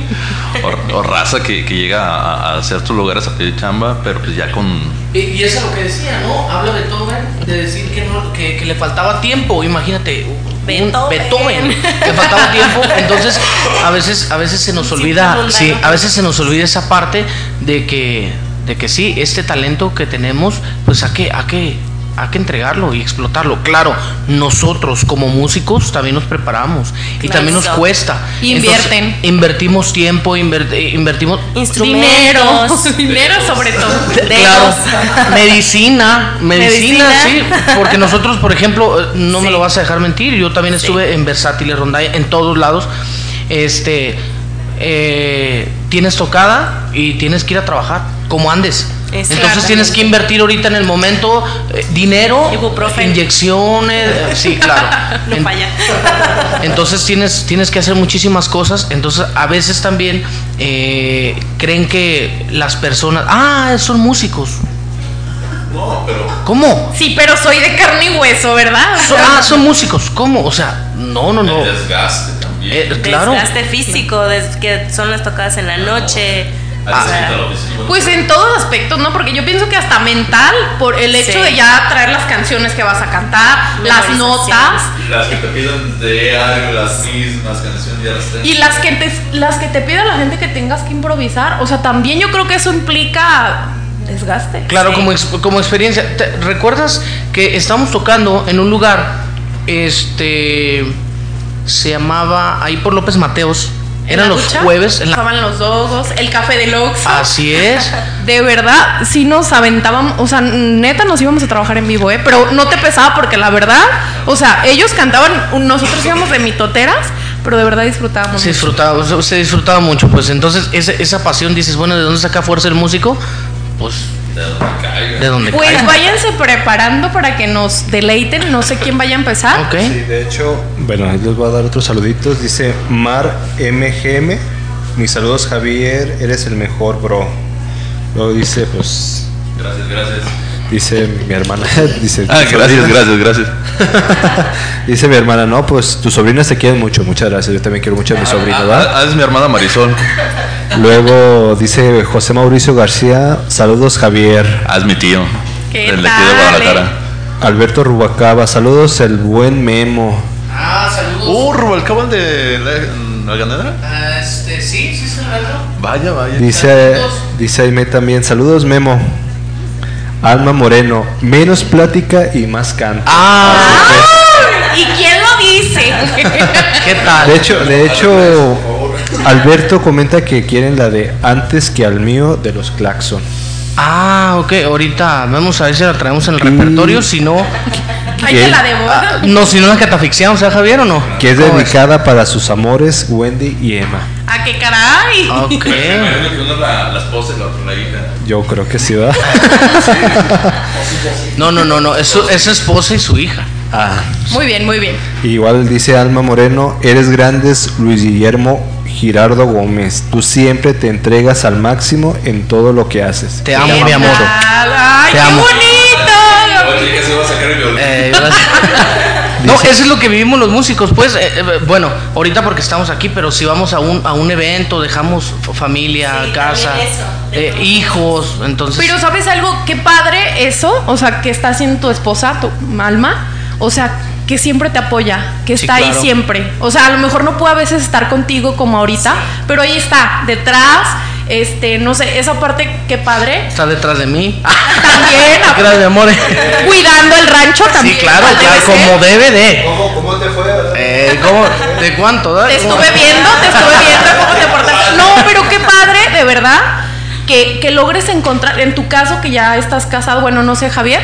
O, o raza que, que llega a, a ciertos lugares a pedir chamba, pero pues ya con... Y, y eso es lo que decía, ¿no? Habla Beethoven de decir que, no, que, que le faltaba tiempo, imagínate. Beethoven. Beethoven, le faltaba tiempo, entonces a veces, a veces se nos Sí, olvida, sí, a veces se nos olvida esa parte de que, de que sí, este talento que tenemos, pues hay que, hay que, hay que entregarlo y explotarlo. Claro, nosotros como músicos también nos preparamos y Claro, también nos cuesta. Invierten. Entonces, invertimos tiempo, inver- eh, invertimos Dinero, Instrumentos. dinero sobre todo. Claro, medicina, medicina, Medicina. sí, porque nosotros, por ejemplo, eh, no me Sí. lo vas a dejar mentir, yo también estuve en Versátiles Rondalla, en todos lados, este, eh, tienes tocada y tienes que ir a trabajar, como andes. Entonces tienes que invertir ahorita en el momento eh, dinero, Ibuprofen. inyecciones, eh, sí, claro. No En- falla. entonces tienes, tienes que hacer muchísimas cosas. Entonces a veces también eh, creen que las personas, ah, son músicos. No, pero... ¿Cómo? Sí, pero soy de carne y hueso, ¿verdad? Ah, son músicos. ¿Cómo? O sea, no, no, no. desgaste también. Eh, claro. Desgaste físico, des- que son las tocadas en la noche. Ah, Pues en todos aspectos, ¿no? Porque yo pienso que hasta mental, por el hecho Sí. de ya traer las canciones que vas a cantar, las notas Las que te piden de algo, las mismas canciones, ya las tengo. y las que te, las que te pida la gente que tengas que improvisar. O sea, también yo creo que eso implica desgaste. Claro, Sí. como, como experiencia. ¿Te- ¿Recuerdas que estábamos tocando en un lugar, este, se llamaba, ahí por López Mateos, Eran los ducha. jueves en la- Estaban los dogos, el café del Oxxo. Así es. De verdad, sí nos aventábamos, o sea, neta nos íbamos a trabajar en vivo, ¿eh? Pero no te pesaba porque la verdad, o sea, ellos cantaban, nosotros íbamos de mitoteras, pero de verdad disfrutábamos. Se disfrutaba, se- disfrutaba mucho, pues entonces ese- esa pasión dices, bueno, ¿de dónde saca fuerza el músico? Pues de donde Pues caiga. váyanse preparando para que nos deleiten, no sé quién vaya a empezar. Ok. Sí, de hecho, bueno, ahí les voy a dar otros saluditos. Dice Mar MGM. Mis saludos, Javier. Eres el mejor, bro. Luego dice, pues, Gracias, gracias. Dice mi hermana. dice, Ah, gracias, gracias, gracias. dice mi hermana, no, pues tus sobrinas te quieren mucho. Muchas gracias. Yo también quiero mucho a mi sobrina, ¿verdad? Ah, ah, es mi hermana Marisol. Luego dice José Mauricio García. Saludos, Javier. Ah, es mi tío. ¿Qué El de aquí de tal, Guadalajara. Alberto Rubacaba. Saludos, el buen Memo. Ah, saludos. Uh, Rubalcaba el de la, la ganadera. Este, sí, sí, se Vaya, vaya. Dice, dice Aime también, saludos Memo. Alma Moreno, menos plática y más canto. Ah, ¿Y quién lo dice? ¿qué tal? De hecho, de hecho, Alberto comenta que quieren la de antes que al mío de los Claxon. Ah, ok, ahorita vamos a ver si la traemos en el repertorio, si no, Ahí te la debo. ah, no, si no la catafixiamos, ¿eh, Javier o no? Que es dedicada para sus amores Wendy y Emma. ¿A qué caray? Ok. Una la, la esposa y la otra la hija. Yo creo que sí, ¿verdad? No, no, no, no, es, su- es su esposa y su hija. Ah. Muy bien, muy bien. Igual dice Alma Moreno, eres grandes Luis Guillermo Girardo Gómez. Tú siempre te entregas al máximo en todo lo que haces. Te amo, ¿Qué mi amor. tal? ¡Ay, Te eso es lo que vivimos los músicos, pues, eh, eh, bueno, ahorita porque estamos aquí, pero si vamos a un, a un evento, dejamos familia, casa, eh, hijos, entonces... Pero ¿sabes algo? Qué padre eso, o sea, que está haciendo tu esposa, tu alma, o sea, que siempre te apoya, que Sí, está ahí siempre. O sea, a lo mejor no puede a veces estar contigo como ahorita, pero ahí está, detrás, este, no sé, esa parte, qué padre. Está detrás de mí. También, Gracias, mi amor. cuidando el rancho también. Sí, claro, debe claro, como debe de. ¿Cómo, cómo te fue? Eh, ¿cómo? ¿De cuánto? da? Te ¿Cómo? estuve viendo, te estuve viendo cómo te portaste. No, pero qué padre, de verdad, que, que logres encontrar, en tu caso que ya estás casado, bueno, no sé, Javier,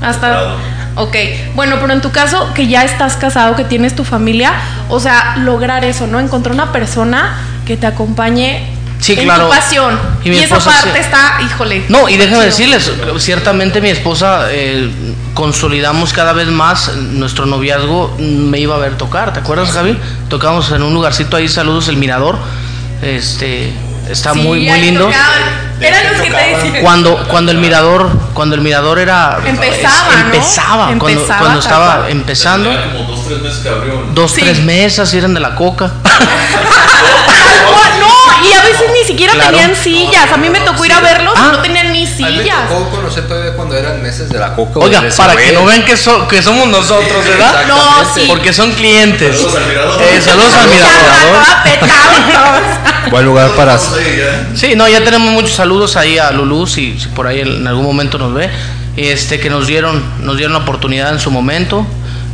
hasta... Ok, bueno, pero en tu caso que ya estás casado, que tienes tu familia, o sea, lograr eso, ¿no? Encontrar una persona que te acompañe Sí, en claro. tu pasión. Y Y, mi esa esposa, parte sí. está, híjole. No, y déjame chido. decirles, ciertamente mi esposa eh, consolidamos cada vez más nuestro noviazgo. Me iba a ver tocar, ¿te acuerdas, Javi? Tocamos en un lugarcito ahí, saludos, el Mirador. Este, está Sí, muy, muy lindo. tocaban. Era lo que te. Cuando, cuando el mirador, cuando el mirador era Empezaba, ¿no? empezaba, cuando, Empezaba, cuando estaba cual. empezando, como dos, tres meses que abrió. ¿no? dos, Sí. tres mesas eran de la coca. Y a veces ni siquiera Claro. tenían sillas. A mí me tocó ir a verlos Ah. y no tenían ni sillas. conocer todavía cuando eran meses de la coca. Oiga, para que no vean que, so- que somos nosotros, ¿verdad? No, sí. Porque son clientes. Saludos al mirador. Eh, saludos al mirador. Buen lugar para... Sí, no, ya tenemos muchos saludos ahí a Lulú, si, si por ahí en algún momento nos ve, este, que nos dieron, nos dieron la oportunidad en su momento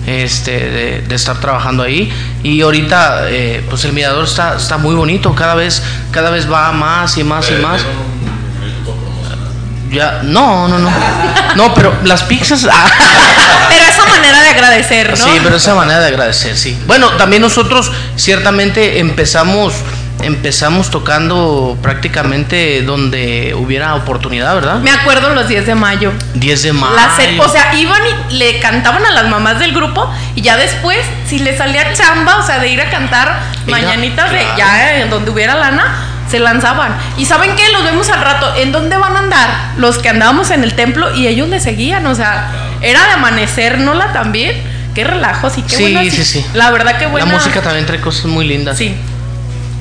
este, de, de estar trabajando ahí. Y ahorita, eh, pues el mirador está, está muy bonito, cada vez, cada vez va más y más y más. Ya, no, no, no. No, pero las pizzas. ah. Pero esa manera de agradecer, ¿no? Sí, pero esa manera de agradecer, sí. Bueno, también nosotros ciertamente empezamos empezamos tocando prácticamente donde hubiera oportunidad, ¿verdad? Me acuerdo los 10 de mayo. 10 de mayo. Cer- o sea, iban y le cantaban a las mamás del grupo y ya después, si le salía chamba, o sea, de ir a cantar mañanitas de claro. ya en donde hubiera lana, se lanzaban. Y saben qué, los vemos al rato. ¿En dónde van a andar? Los que andábamos en el templo y ellos le seguían, o sea, era de amanecer, ¿no la también? Qué relajo, sí, qué Sí, buena. sí, sí. La verdad que buena. La música también trae cosas muy lindas. Sí.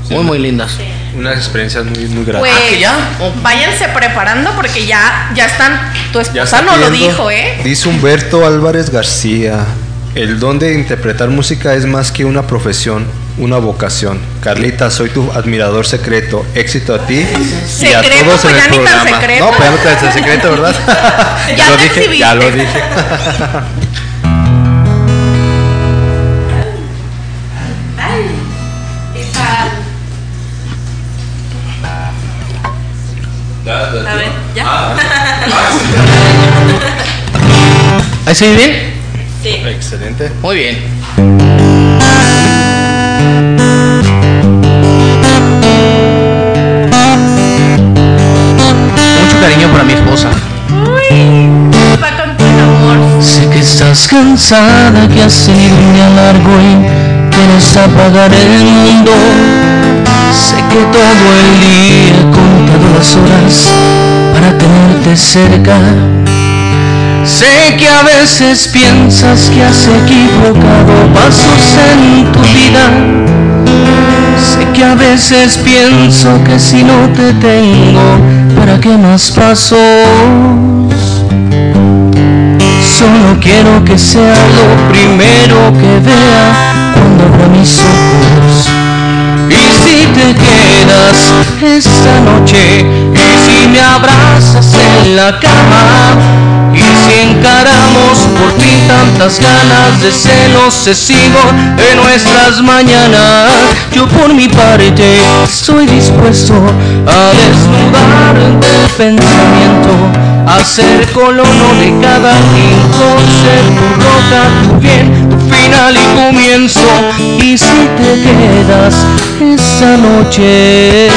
Muy, muy lindas. Unas experiencias muy, muy grandes. Pues ¿que ya? Oh. váyanse preparando porque ya, ya están. Tu Ya esposa está no lo dijo, ¿eh? Dice Humberto Álvarez García. El don de interpretar música es más que una profesión, una vocación. Carlita, soy tu admirador secreto. Éxito a ti y a Secreto, todos en pues el ya ni tan programa. secreto. No, pues ya no te secreto, ¿verdad? Ya lo dije, ya lo dije. ¿ya? Ah. ¿Ahí se bien? Sí. Excelente. Muy bien. Mucho cariño para mi esposa. Va con tu amor. Sé que estás cansada, que has sido un día largo y quieres apagar el mundo. Sé que todo el día he contado las horas para tenerte cerca. Sé que a veces piensas que has equivocado pasos en tu vida. Sé que a veces pienso que si no te tengo, ¿para qué más pasos? Solo quiero que sea lo primero que vea cuando abra mis ojos. Si te quedas esta noche, y si me abrazas en la cama, y si encaramos por fin tantas ganas de celos testigos de nuestras mañanas, yo por mi parte estoy dispuesto a desnudar del pensamiento a ser colono de cada rincón, ser tu roca, tu bien, final y comienzo. Y si te quedas esa noche,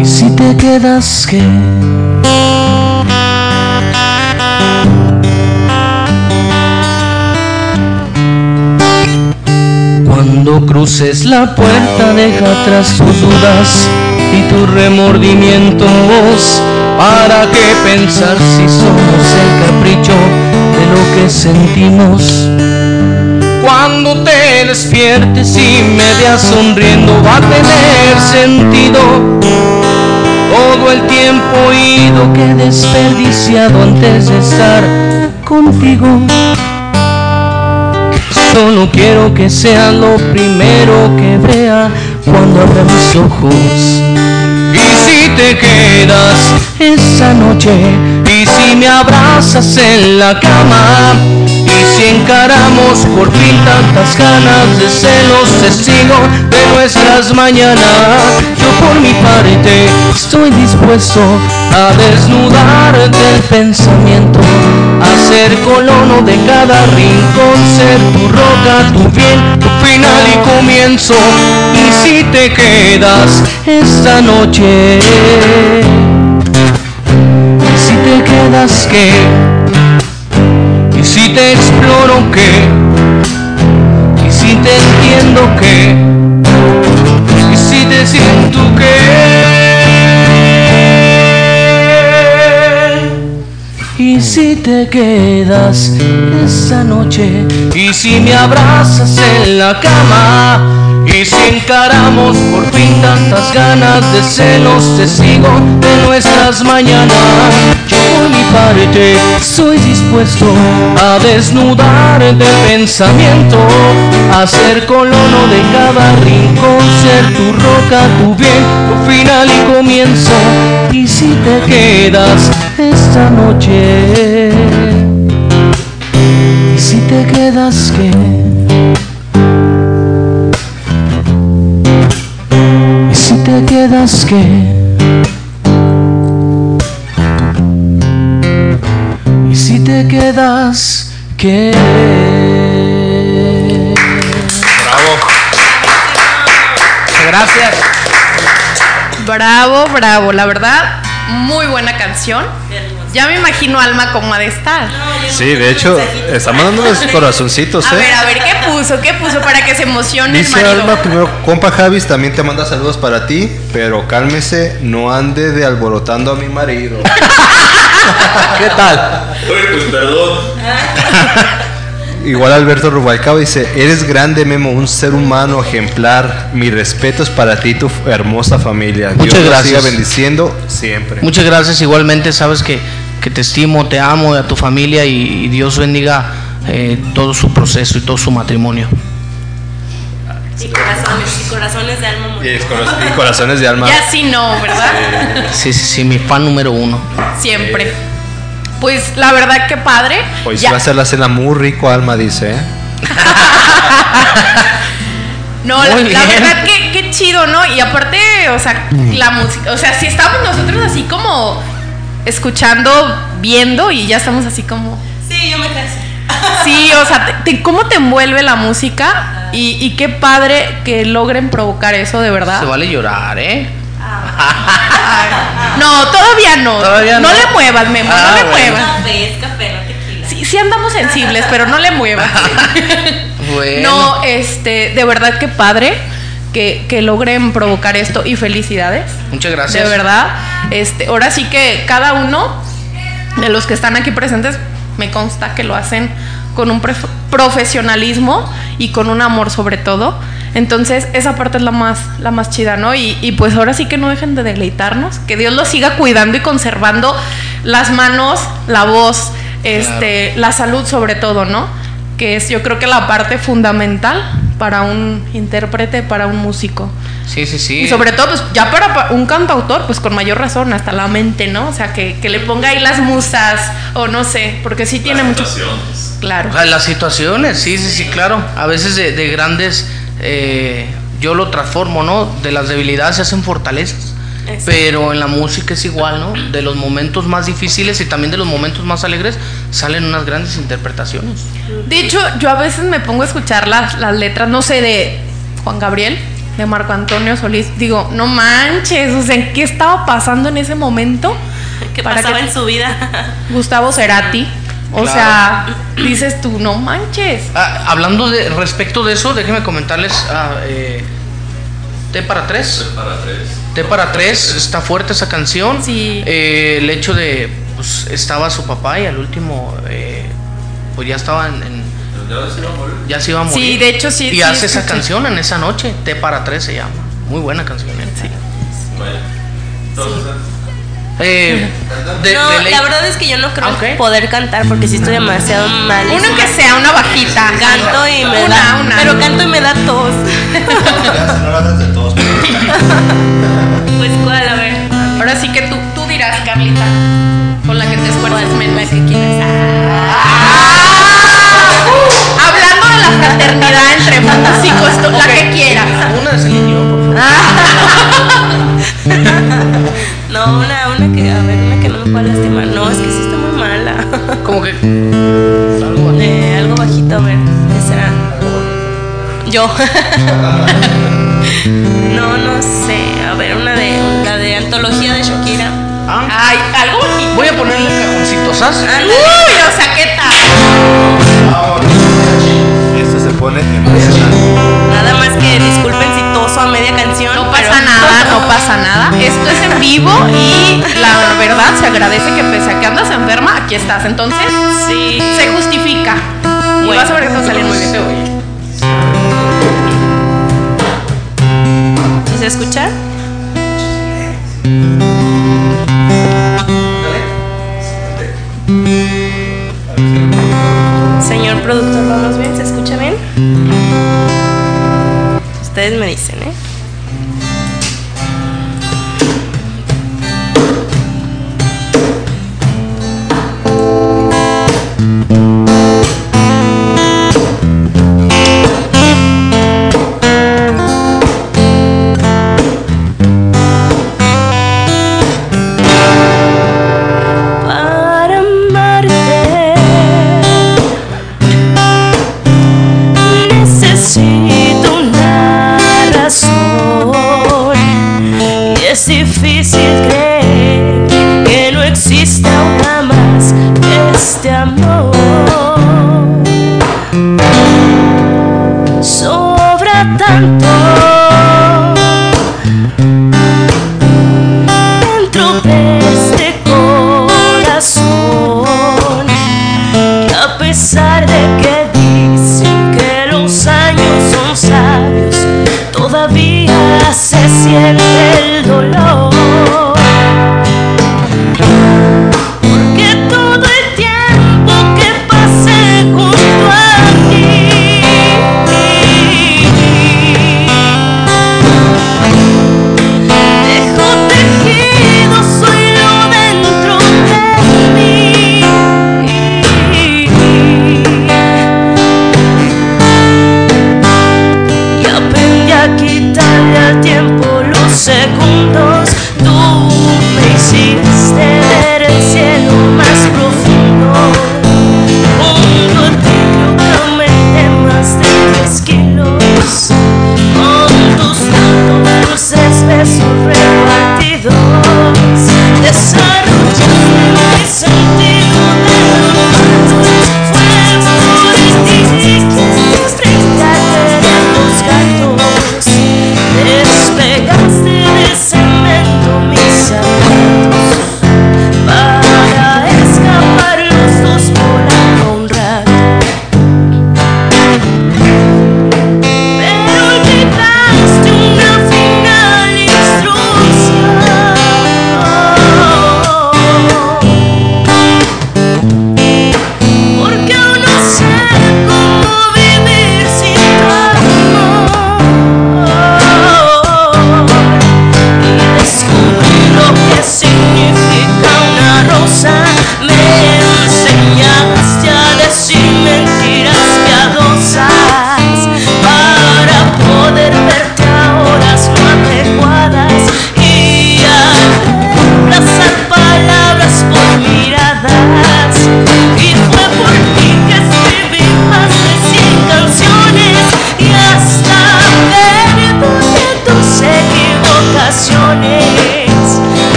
y si te quedas que Cuando cruces la puerta deja atrás tus dudas y tus remordimientos. ¿Para qué pensar si somos el capricho lo que sentimos? Cuando te despiertes y me veas sonriendo va a tener sentido todo el tiempo ido que he desperdiciado antes de estar contigo. Solo quiero que sea lo primero que vea cuando abra mis ojos. Y si te quedas esa noche, y si me abrazas en la cama, y si encaramos por fin tantas ganas de celos testigos de nuestras mañanas, yo por mi parte estoy dispuesto a desnudar del pensamiento, a ser colono de cada rincón, ser tu roca, tu bien, tu final y comienzo. Y si te quedas esta noche, quedas que, y si te exploro que, y si te entiendo que, y si te siento que. Y si te quedas esa noche, y si me abrazas en la cama, y si encaramos por fin tantas ganas de celos testigos de nuestras mañanas, yo por mi parte soy dispuesto a desnudar del pensamiento, a ser colono de cada rincón, ser tu roca, tu bien, tu final y comienzo. Y si te quedas esta noche, y si te quedas que te quedas que Y si te quedas que Gracias. Bravo, bravo. La verdad, muy buena canción. Ya me imagino Alma cómo ha de estar. Sí, de hecho, está mandando los corazoncitos, A ver, ¿eh? a ver, ¿qué puso? ¿Qué puso para que se emocione el Dice marido? Alma primero, compa Javis también te manda saludos para ti, pero cálmese, no ande de alborotando a mi marido. ¿Qué tal? Oye, pues perdón. Igual Alberto Rubalcaba dice, eres grande Memo, un ser humano ejemplar, mis respetos para ti y tu hermosa familia. Muchas Dios gracias. siga bendiciendo siempre. Muchas gracias. Igualmente, sabes que, que te estimo, te amo, a tu familia y, y Dios bendiga eh, todo su proceso y todo su matrimonio. Y corazones, y corazones de alma Y, y corazones de alma. Ya sí no, ¿verdad? Sí, sí, sí, mi fan número uno. Siempre. Pues la verdad que padre. Hoy se Ya- va a hacer la cena muy rico, Alma dice. ¿eh? No, la, verdad que qué chido, ¿no? Y aparte, o sea, la música, o sea, si estamos nosotros así como escuchando, viendo y ya estamos así como Sí, yo me casé. Sí, o sea, te- te- cómo te envuelve la música y, y qué padre que logren provocar eso de verdad. Se vale llorar, ¿eh? No, todavía no. Todavía no. no. le muevas, Memo, Ah, no le bueno. muevas. Café, no tequila. Sí, sí andamos sensibles, pero no le muevas. Bueno. No, este, de verdad que padre que, que logren provocar esto y felicidades. Muchas gracias. De verdad. Este, ahora sí que cada uno de los que están aquí presentes me consta que lo hacen con un profesionalismo y con un amor sobre todo. Entonces, esa parte es la más, la más chida, ¿no? Y, y pues ahora sí que no dejen de deleitarnos, que Dios los siga cuidando y conservando las manos, la voz, este, la salud sobre todo, ¿no? Que es yo creo que la parte fundamental para un intérprete, para un músico. Sí, sí, sí. Y sobre todo, pues ya para pa- un cantautor, pues con mayor razón, hasta la mente, ¿no? O sea, que, que le ponga ahí las musas, o no sé, porque sí tiene mucho. Claro. O sea, las situaciones, sí, sí, sí, claro. A veces de, de grandes, eh, yo lo transformo, ¿no? De las debilidades se hacen fortalezas. Exacto. Pero en la música es igual, ¿no? De los momentos más difíciles y también de los momentos más alegres salen unas grandes interpretaciones. De hecho, yo a veces me pongo a escuchar las, las letras, no sé, de Juan Gabriel, de Marco Antonio Solís. Digo, no manches, o sea, ¿qué estaba pasando en ese momento? ¿Qué Para pasaba que- en su vida? Gustavo Cerati. O Claro. sea, dices tú, no manches. Ah, hablando de respecto de eso, déjenme comentarles ah, eh, T para tres. T para tres, está fuerte esa canción. Sí. Eh, el hecho de, pues estaba su papá y al último, eh, pues ya estaba en, en- ya se iba a morir. Sí, de hecho, sí, Y sí, hace esa canción en esa noche, T para tres se llama. Muy buena canción. ¿eh? Eh, de- no, de la verdad es que yo no creo Ah, poder cantar porque sí estoy demasiado mal. Uno que sea una bajita. canto y me Una, da, una. pero canto y me da tos. pues cuál, a ver. Ahora sí que tú, tú dirás, Carlita, con la que te esfuerzas menos. La que quieras. no, no sé. A ver, una de la de antología de Shakira. Ah, Ay, algo bonito. voy a ponerle cajoncitos, ¿sabes? Uy, o sea, ¿qué tal? Esto se pone emocionante. Nada más que disculpen si toso a media canción. No pero- pasa nada, no pasa nada. Esto es en vivo y la verdad se agradece que pese a que andas enferma, aquí estás. Entonces,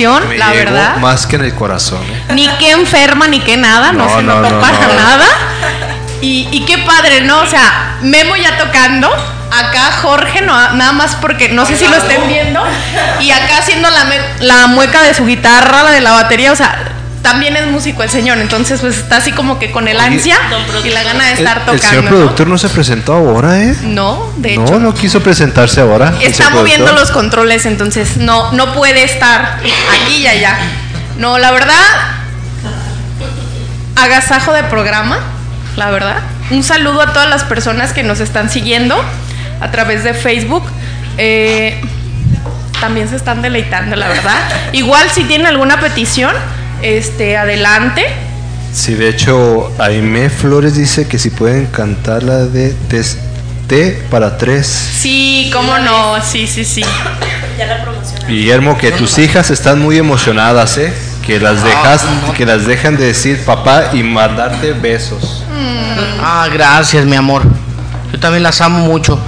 canción, Me la verdad. Más que en el corazón. ¿eh? Ni que enferma, ni que nada, no, No, se no, notó no, para no. nada. Y, y qué padre, ¿no? O sea, Memo ya tocando, acá Jorge, no, nada más porque no sé si lo estén viendo, y acá haciendo la, la mueca de su guitarra, la de la batería, o sea, también es músico el señor, entonces pues está así como que con el ansia y la gana de El, estar el tocando. señor ¿no? productor no se presentó ahora, ¿eh? No, de no, hecho. no quiso presentarse ahora. el Está señor moviendo productor. los controles, entonces no, no puede estar aquí y allá. No, la verdad, agasajo de programa, la verdad. Un saludo a todas las personas que nos están siguiendo a través de Facebook. Eh, también se están deleitando, la verdad. Igual si tienen alguna petición, este, adelante. Sí, de hecho, Aime Flores dice que si pueden cantar la de T para tres. Sí, cómo no, sí, sí, sí. Guillermo, que tus hijas están muy emocionadas, ¿eh? Que las dejas, que las dejan de decir papá y mandarte besos. Ah, gracias, mi amor. Yo también las amo mucho.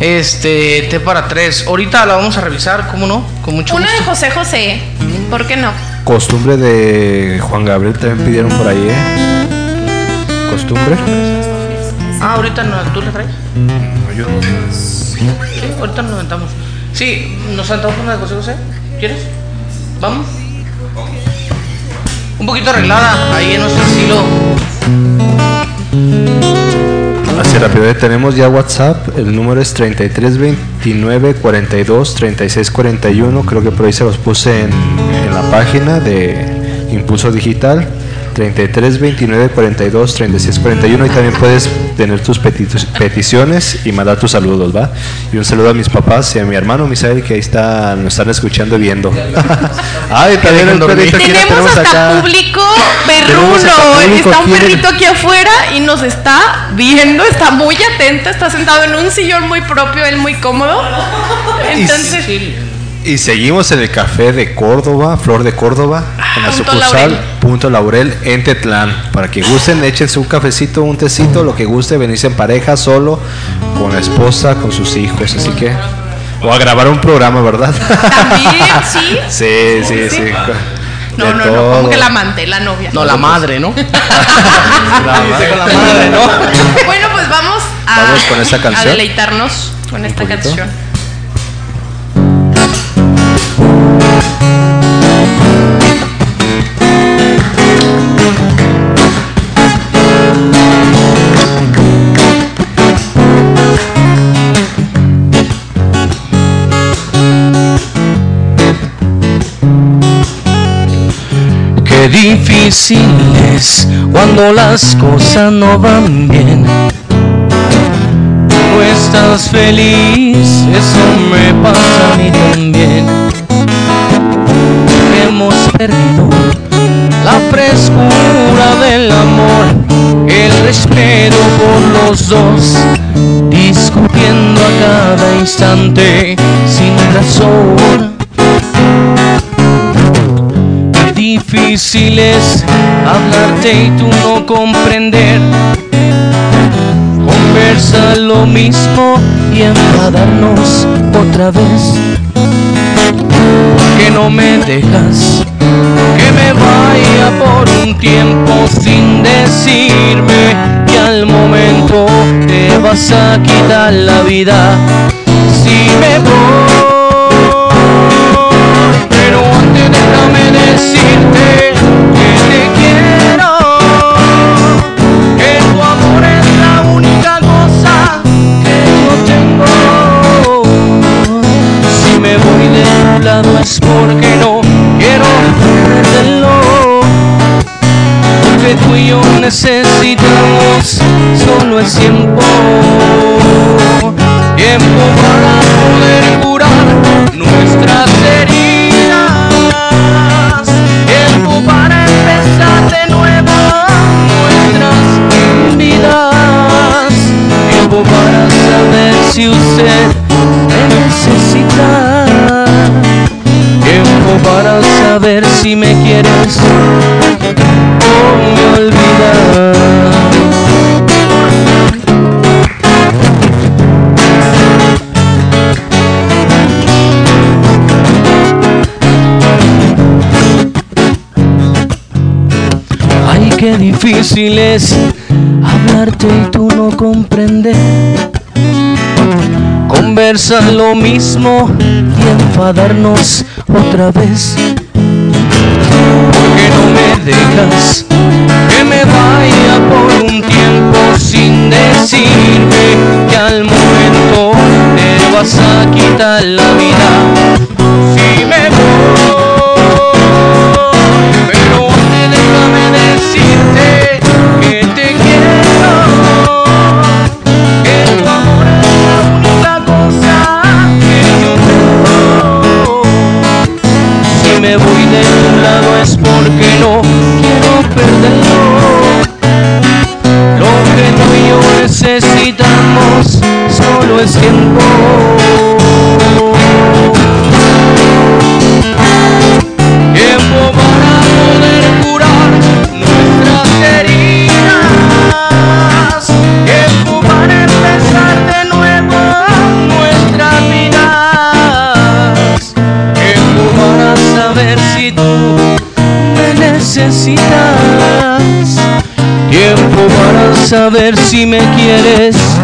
Este, T para tres. Ahorita la vamos a revisar, ¿cómo no? Con mucho Una de. José José, ¿por qué no? Costumbre de Juan Gabriel también pidieron por ahí, ¿eh? Costumbre. Ah, ahorita no, ¿tú la traes? Yo. Sí, ahorita nos aventamos. Sí, nos aventamos una de José José. ¿Quieres? ¿Vamos? Un poquito arreglada, ahí en nuestro estilo. Así rápido, ¿eh? tenemos ya WhatsApp, el número es 3329 42 36 41, creo que por ahí se los puse en, en la página de Impulso Digital, 33 29 42 36 41 y también puedes tener tus peticiones y mandar tus saludos, ¿va? Y un saludo a mis papás y a mi hermano Misael que ahí está, nos están escuchando y viendo. Ay, también el perrito aquí Tenemos hasta acá. público perruno. público está un perrito aquí afuera y nos está viendo, está muy atento, está sentado en un sillón muy propio, él muy cómodo. Entonces, Y seguimos en el café de Córdoba, Flor de Córdoba, en la Punto sucursal Laurel. Punto Laurel en Tetlán. Para que gusten, échense un cafecito, un tecito, lo que guste, venirse en pareja, solo, con la esposa, con sus hijos. Así que. O a grabar un programa, ¿verdad? también, sí. sí, sí, sí. No, De no, no, todo. como que la amante, la novia. No, la madre, ¿no? La madre. madre, ¿no? Bueno, pues vamos a, Vamos con esta a canción. deleitarnos con esta poquito. canción. Qué difícil es cuando las cosas no van bien. No estás feliz, eso me pasa a mí también. Hemos perdido la frescura del amor, el respeto por los dos, discutiendo a cada instante sin razón. Qué difícil es hablarte y tú no comprender. Conversa lo mismo y enfadarnos otra vez. No me dejas que me vaya por un tiempo sin decirme que al momento te vas a quitar la vida si me voy. Es porque no quiero perderlo. Porque tú y yo necesitamos solo el tiempo. Tiempo para poder curar nuestras heridas. Tiempo para empezar de nuevo nuestras vidas. Tiempo para saber si usted me necesita saber si me quieres o me olvidas. Ay, qué difícil es hablarte y tú no comprendes. Conversas lo mismo y enfadarnos otra vez. ¿Por qué no me dejas que me vaya por un tiempo sin decirme que al momento te vas a quitar la vida? Necesitas. Tiempo para saber si me quieres.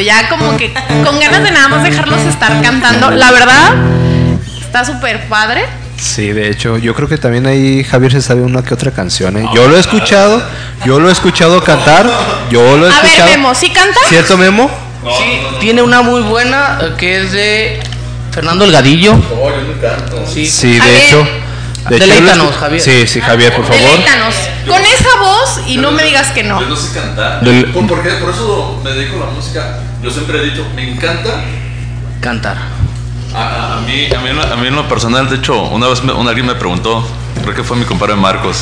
Ya como que con ganas de nada más dejarlos estar cantando. La verdad, está súper padre. Sí, de hecho, yo creo que también ahí Javier se sabe una que otra canción. ¿eh? Yo lo he escuchado, yo lo he escuchado cantar, yo lo he A ver, escuchado. Memo, ¿sí canta? ¿Cierto, Memo? Sí, tiene una muy buena eh, que es de Fernando Elgadillo. Sí, Sí, de Javier. hecho. De hecho, yo Deleítanos, escu- Javier. Sí, sí, Javier, por favor. Deleítanos. Con esa voz y no me digas que no. Yo no sé cantar. Del- ¿Por, por qué? Por eso me dedico a la música. Yo siempre he dicho, me encanta. cantar. A, mí, a, mí, en lo- a mí en lo personal, de hecho, una vez me- un alguien me preguntó, creo que fue mi compadre Marcos,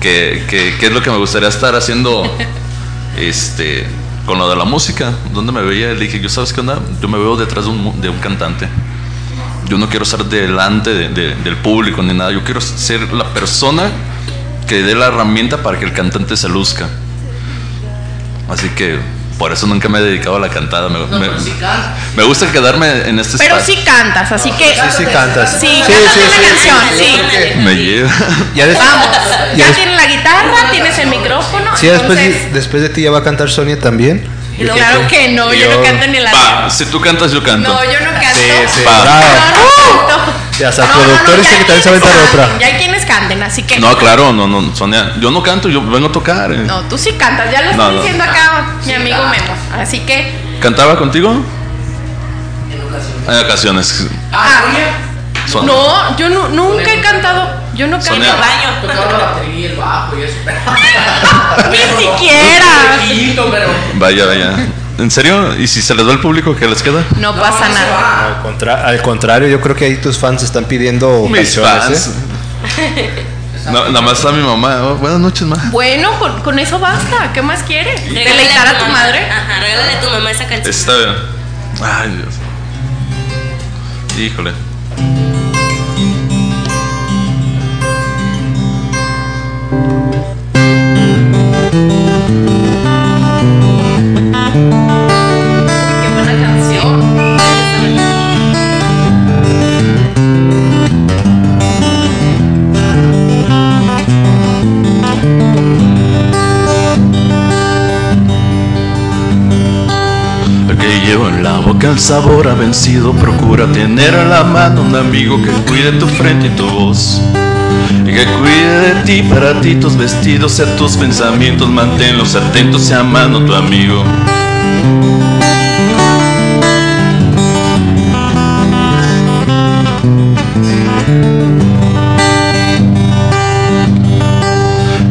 que, que- qué es lo que me gustaría estar haciendo este, con lo de la música. ¿Dónde me veía? Le dije, yo sabes qué onda, yo me veo detrás de un, de un cantante. Yo no quiero estar delante de- de- del público ni nada. Yo quiero ser la persona que dé la herramienta para que el cantante se luzca. Así que por eso nunca me he dedicado a la cantada. Me, me- me gusta quedarme en este Pero espacio. sí cantas, así que. Sí, sí cantas. Sí, Sí, sí, sí, canción, sí, Me lleva. Ya des- Vamos. Ya Ya des- tienes la guitarra, tienes el micrófono. Sí, después, entonces- después de ti ya va a cantar Sonia también. Claro que no, yo, Yo- no canto ni la. Va, si tú cantas, yo canto. No, yo no canto. Sí, sí. No, no canto. Ya, el No, no, productor no, aventar canten, otra. Ya hay quienes canten, así que. No, claro, no, no, Sonia. Yo no canto, yo vengo a tocar. eh. No, tú sí cantas, ya lo No, estoy no. diciendo acá mi amigo Memo. Así que. ¿Cantaba contigo? En ocasiones. Ah, Son- no, yo no, nunca he cantado. Yo no canto. Sonia. Tocaba la batería, el bajo y eso. Ni siquiera. Vaya, vaya. ¿En serio? ¿Y si se les da al público que les queda? No pasa nada. Al, contra- al contrario, yo creo que ahí tus fans están pidiendo Mis canciones. fans. ¿eh? No, nada más está mi mamá. Oh, buenas noches, ma. Bueno, con, con eso basta. ¿Qué más quiere? ¿Deleitar a tu mamá. madre? Ajá, regálale a tu mamá esa canción. Está bien. Ay, Dios. Híjole. Sabor ha vencido. Procura tener a la mano un amigo que cuide tu frente y tu voz. Y que cuide de ti, para ti tus vestidos, sea tus pensamientos, manténlos atentos, sea a mano tu amigo.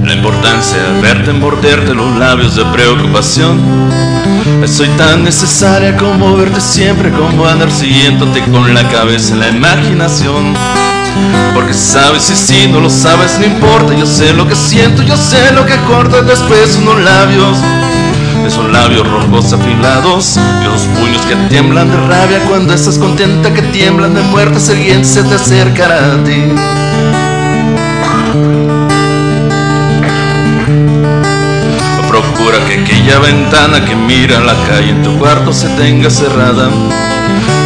La importancia de verte morderte los labios de preocupación Soy tan necesaria como verte siempre, como andar siguiéndote con la cabeza en la imaginación. Porque sabes y si no lo sabes no importa, yo sé lo que siento, yo sé lo que corta después unos labios. Esos labios rojos afilados y los puños que tiemblan de rabia cuando estás contenta que tiemblan de muerte, alguien se te acercará a ti. Procura que aquella ventana que mira a la calle en tu cuarto se tenga cerrada.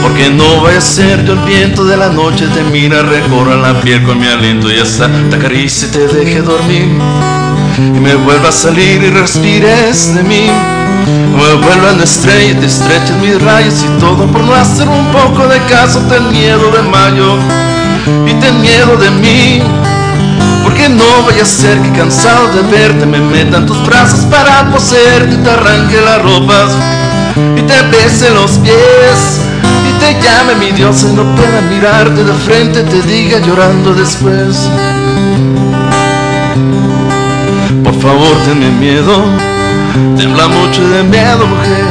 Porque no vaya a ser yo el viento de la noche te mira, recorra la piel con mi aliento y hasta te acaricia y te deje dormir. Y me vuelva a salir y respires de mí. Me vuelvan estrella y te estrechen mis rayos y todo por no hacer un poco de caso. Ten miedo de mayo y ten miedo de mí. No vaya a ser que cansado de verte me metan tus brazos para poseerte y te arranque las ropas y te bese los pies y te llame mi Dios y no pueda mirarte de frente, te diga llorando después. Por favor, tenme miedo, tembla mucho de miedo, mujer,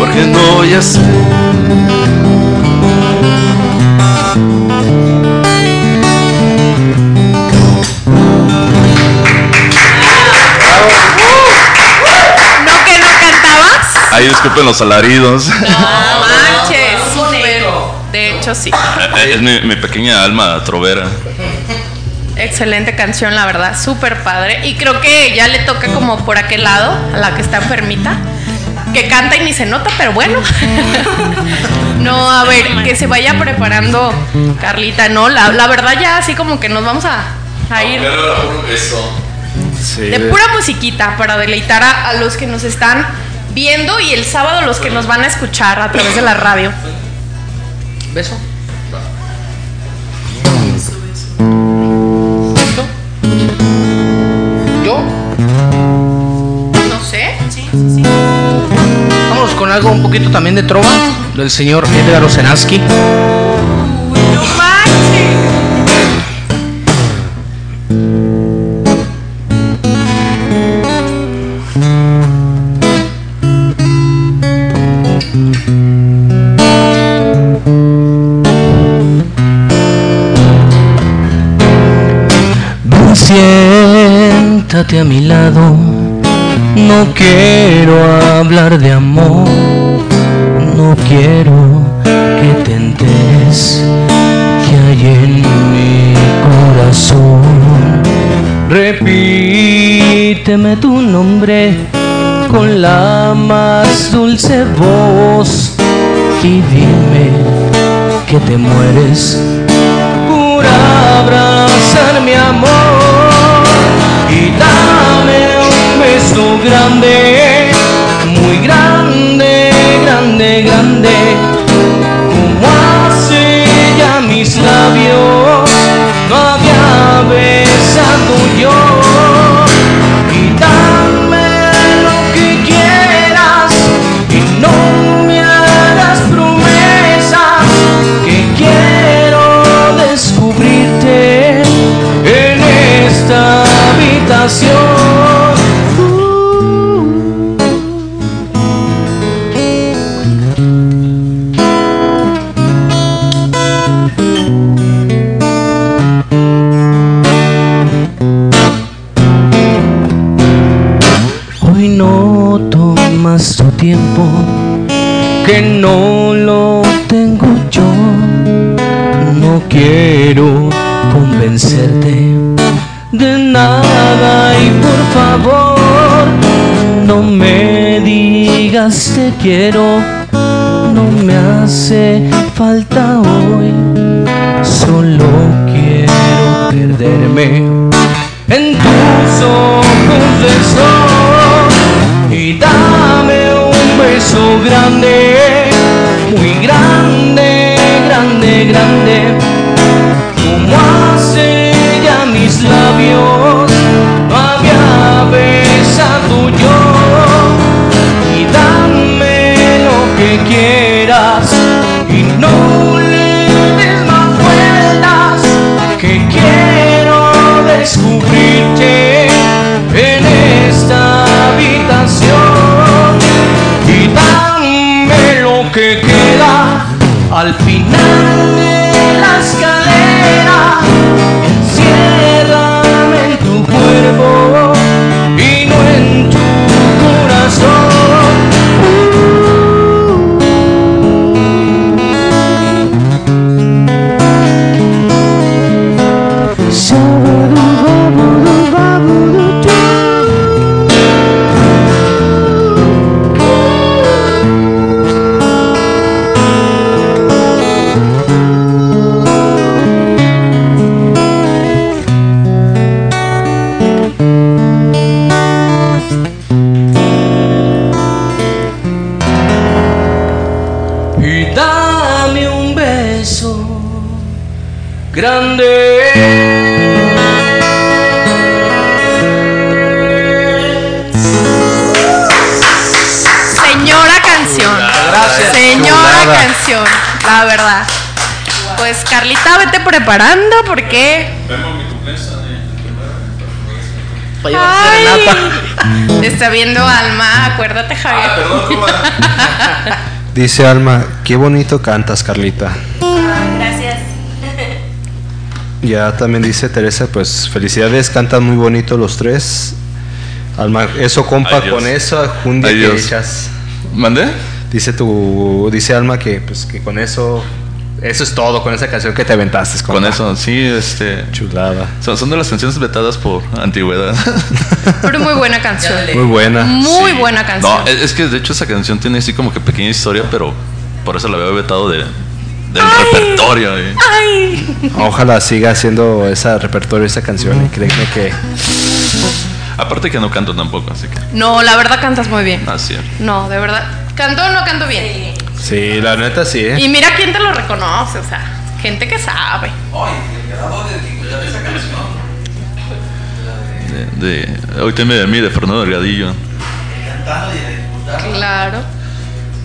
porque no voy a ser. Ahí disculpen los alaridos. No manches. De hecho, sí. Es mi, mi pequeña alma trovera. Excelente canción, la verdad, súper padre. Y creo que ya le toca como por aquel lado, a la que está enfermita, que canta y ni se nota, pero bueno. no, a ver, que se vaya preparando Carlita, ¿no? La, la verdad ya así como que nos vamos a, a ir Sí, de pura musiquita para deleitar a, a los que nos están viendo y el sábado los que nos van a escuchar a través de la radio. ¿Beso? ¿Yo? No sé. Vamos con algo un poquito también de trova del señor Edgar Osenaski. Siéntate a mi lado. No quiero hablar de amor. No quiero que te enteres que hay en mi corazón. Repíteme tu nombre con la más dulce voz y dime que te mueres por abrazar mi amor beso grande, muy grande, grande, grande, como hace ya mis labios, no había besado yo. Y dame lo que quieras y no me hagas promesas que quiero descubrirte en esta habitación. Digas te quiero, no me hace falta hoy, solo quiero perderme en tus ojos de sol. Y dame un beso grande, que quieras y no le des más vueltas que quiero descubrirte en esta habitación. Y dame lo que queda al final de las calles preparando porque. Serenata. te está viendo Alma, acuérdate, Javier. Dice Alma, qué bonito cantas, Carlita. Gracias. Ya también dice Teresa, pues felicidades, cantan muy bonito los tres. Alma, eso compa, con eso jundia que echas. ¿Mandé? Dice tu, dice Alma que pues que con eso, eso es todo, con esa canción que te aventaste. Con compa. eso, sí, este. Chulada. Son, son de las canciones vetadas por antigüedad. Pero muy buena canción. Muy buena. Muy Sí. buena canción. No, es, es que de hecho esa canción tiene así como que pequeña historia, pero por eso la había vetado de, del repertorio. ¿eh? Ay. Ojalá siga haciendo ese repertorio, esa canción. Y créeme que Aparte que no canto tampoco, así que. No, la verdad cantas muy bien. Ah, cierto. No, de verdad. ¿Canto o no canto bien? sí, la neta sí, ¿eh? Y mira quién te lo reconoce, o sea, gente que sabe. De, de, hoy teme de mí, de Fernando Delgadillo. Claro.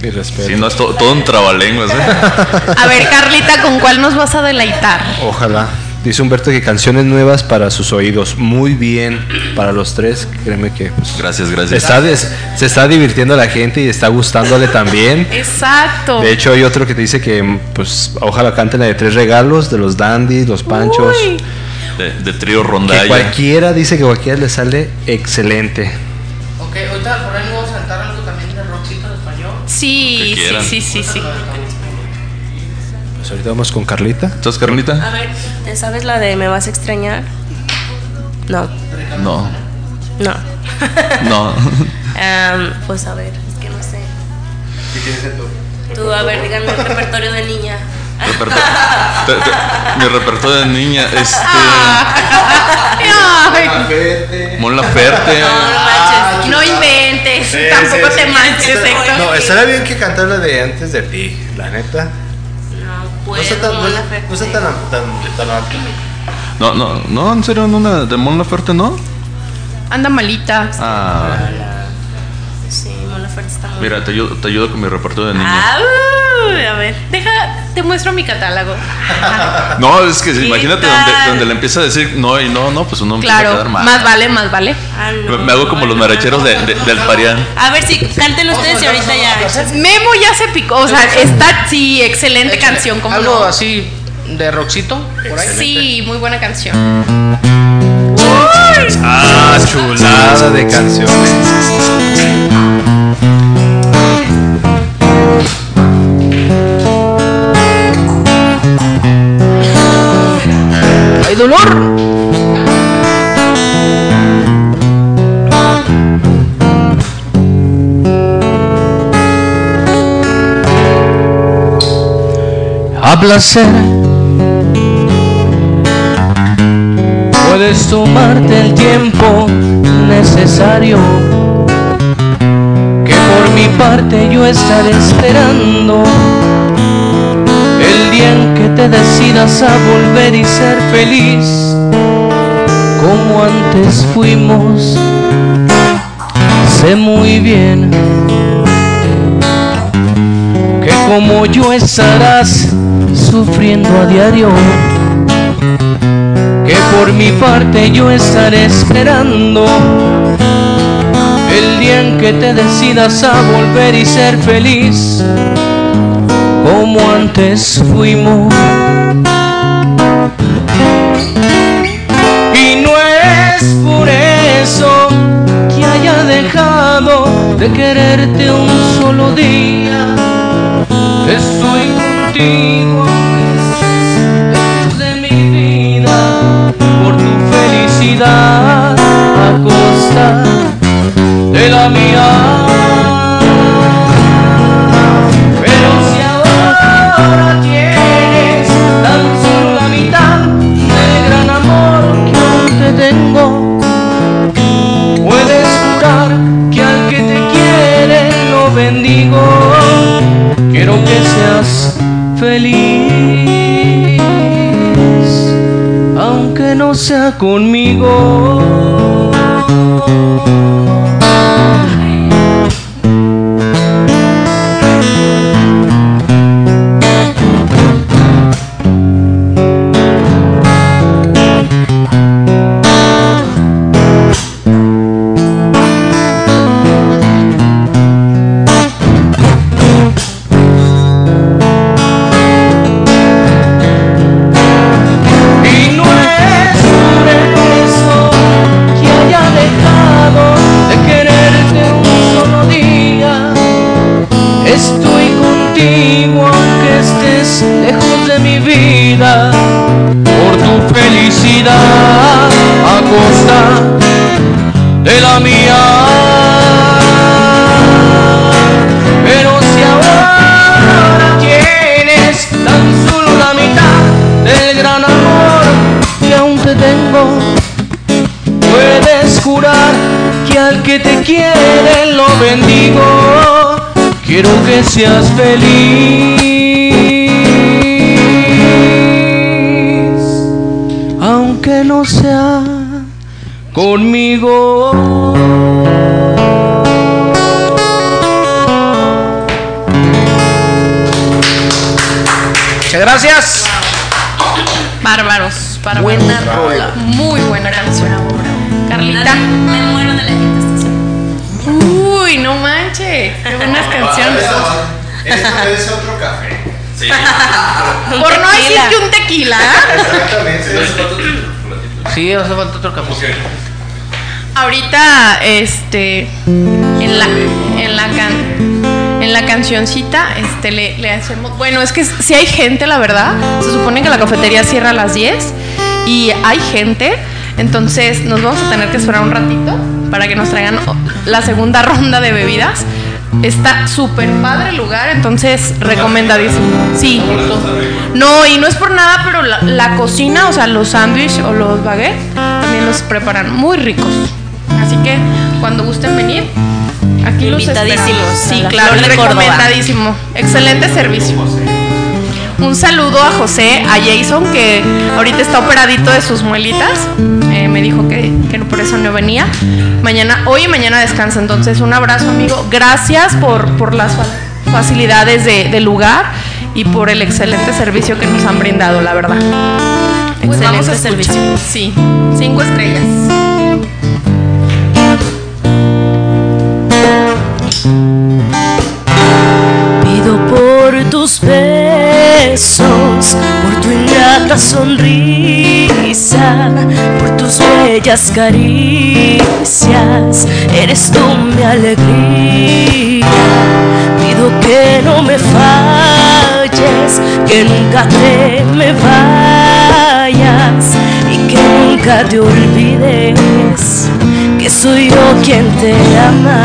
Mi respeto. Sí, no es to- todo un trabalenguas, ¿eh? A ver, Carlita, ¿con cuál nos vas a deleitar? Ojalá. Dice Humberto que canciones nuevas para sus oídos. Muy bien para los tres. Créeme que pues, Gracias, se, gracias. está se está divirtiendo la gente y está gustándole también. Exacto. De hecho, hay otro que te dice que pues ojalá canten la de tres regalos de los dandies, los panchos. Uy. De, de trío Que rondalla. cualquiera dice que cualquiera le sale excelente. Ok, ahorita por ahí vamos a cantar algo también de rockcito en español. Sí, Que sí, sí, sí, sí. Pues ahorita vamos con Carlita. ¿Estás, Carlita? A ver, ¿te ¿sabes la de me vas a extrañar? No, No, no. no. Pues a ver, es que no sé. Tú, a ver, díganme el repertorio de niña. Reperto- te- te- mi repertorio de niña, este. Mon Laferte. No, no manches. no inventes, tampoco te manches. No, estaría bien que cantara la de antes de ti, la neta. No, pues, no está tan, no, no está tan, tan, tan alto. No, no, no, en serio, no, una de Mon Laferte, ¿no? Anda malita. Ah, Sí, mira, te ayudo, te ayudo con mi repertorio de. Ah, uy, a ver. Deja, te muestro mi catálogo. No, es que ¿Qué imagínate donde, donde le empieza a decir no y no, no, pues uno empieza a Claro, quedar mal. más vale, más vale. Ah, Me, no. me hago como los maracheros de, de- del Parián. A ver si canten ustedes y ahorita ya. Memo ya se picó, o sea, está, sí, excelente canción, como Algo no. así de por ahí. Sí, muy buena canción. Ah, chulada de canciones. ¡Hay dolor! A placer. Puedes tomarte el tiempo necesario. Que por mi parte yo estaré esperando el día en que te decidas a volver y ser feliz como antes fuimos. Sé muy bien que como yo estarás sufriendo a diario. Que por mi parte yo estaré esperando el día en que te decidas a volver y ser feliz antes fuimos. Y no es por eso que haya dejado de quererte un solo día. Estoy contigo lejos de mi vida por tu felicidad a costa de la mía. Conmigo. Seas feliz, aunque no sea conmigo. Muchas gracias. Bárbaros. bárbaros. Buena rola. Muy buena canción. Carlita. Es otro café. Por no decir que un tequila. Exactamente. Sí, hace falta otro café. Ahorita, este, en la, en la can, en la cancioncita, este, le, le hacemos, bueno, es que si hay gente, la verdad, se supone que la cafetería cierra a las 10 y hay gente, entonces nos vamos a tener que esperar un ratito para que nos traigan la segunda ronda de bebidas. Está súper padre el lugar, entonces recomendadísimo. Sí. No, y no es por nada, pero la, la cocina, o sea, los sándwiches o los baguettes, también los preparan muy ricos. Así que cuando gusten venir, aquí los esperamos. Sí, la claro, recomendadísimo. Excelente servicio. Un saludo a José, a Jason, que ahorita está operadito de sus muelitas. Eh, me dijo que, que por eso no venía. Mañana, hoy y mañana descansa. Entonces, un abrazo, amigo. Gracias por, por las fa- facilidades de- del lugar y por el excelente servicio que nos han brindado, la verdad. Pues Excelente vamos a escuchar. servicio. Sí, cinco estrellas. Pido por tus besos, por tu ingrata sonrisa, por tus bellas caricias, eres tú mi alegría. Pido que no me falles, que nunca te me vayas y que nunca te olvides que soy yo quien te ama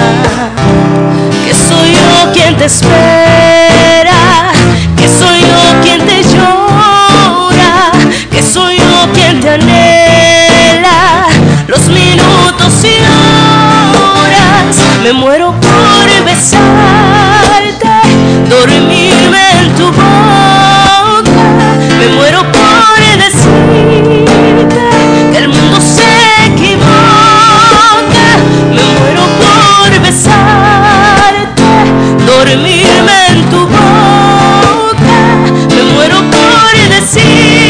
que soy yo quien te espera, Me muero por besarte, dormirme en tu boca. Me muero por decirte que el mundo se equivoca. Me muero por besarte, dormirme en tu boca. Me muero por decirte.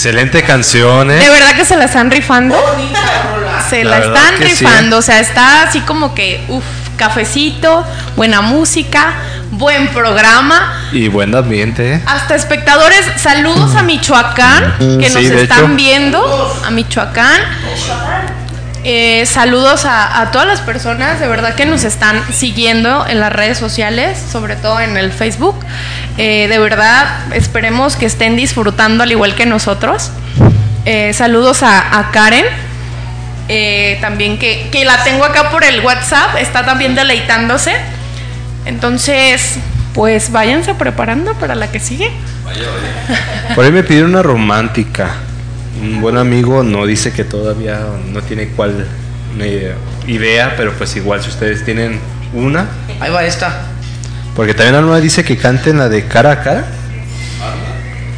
Excelente canción, ¿eh? De verdad que se la están rifando. Se la, están sí. rifando. O sea, está así como que, uff, cafecito, buena música, buen programa. Y buen ambiente, ¿eh? Hasta espectadores, saludos a Michoacán, que nos Sí, están hecho. viendo. A Michoacán. Eh, saludos a, a todas las personas de verdad que nos están siguiendo en las redes sociales, sobre todo en el Facebook. Eh, de verdad, esperemos que estén disfrutando al igual que nosotros. Eh, saludos a, a Karen, eh, también que, que la tengo acá por el WhatsApp, está también deleitándose. Entonces, pues váyanse preparando para la que sigue. Por ahí me pidieron una romántica. Un buen amigo no dice que todavía no tiene cuál idea, pero pues igual si ustedes tienen una. Ahí va esta. Porque también Alma dice que canten la de cara a cara.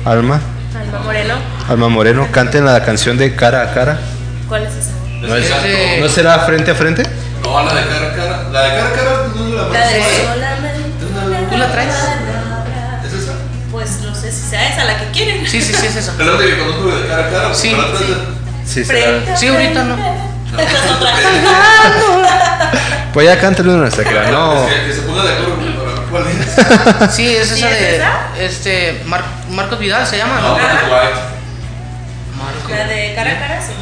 Alma. Alma Moreno, Alma Moreno, canten la canción de cara a cara. ¿cuál es esa? ¿No, es- Este- ¿no será frente a frente? No, la de cara a cara. La de cara a cara no la La de solamente ¿Tú la traes? ¿Es esa? Pues no sé si sea esa la que quieren. Sí, sí, sí, es esa. Pero que conozco de cara a cara. Sí. Sí. Sí, ahorita no. Esa es otra. Pues ya cántale una nuestra cara. No. Que, se ponga de acuerdo cuál es. Sí, es ¿Sí esa es de. esa? Este. Mar- Marcos Vidal se llama, No, ¿no? Marcos. La de cara a cara, sí.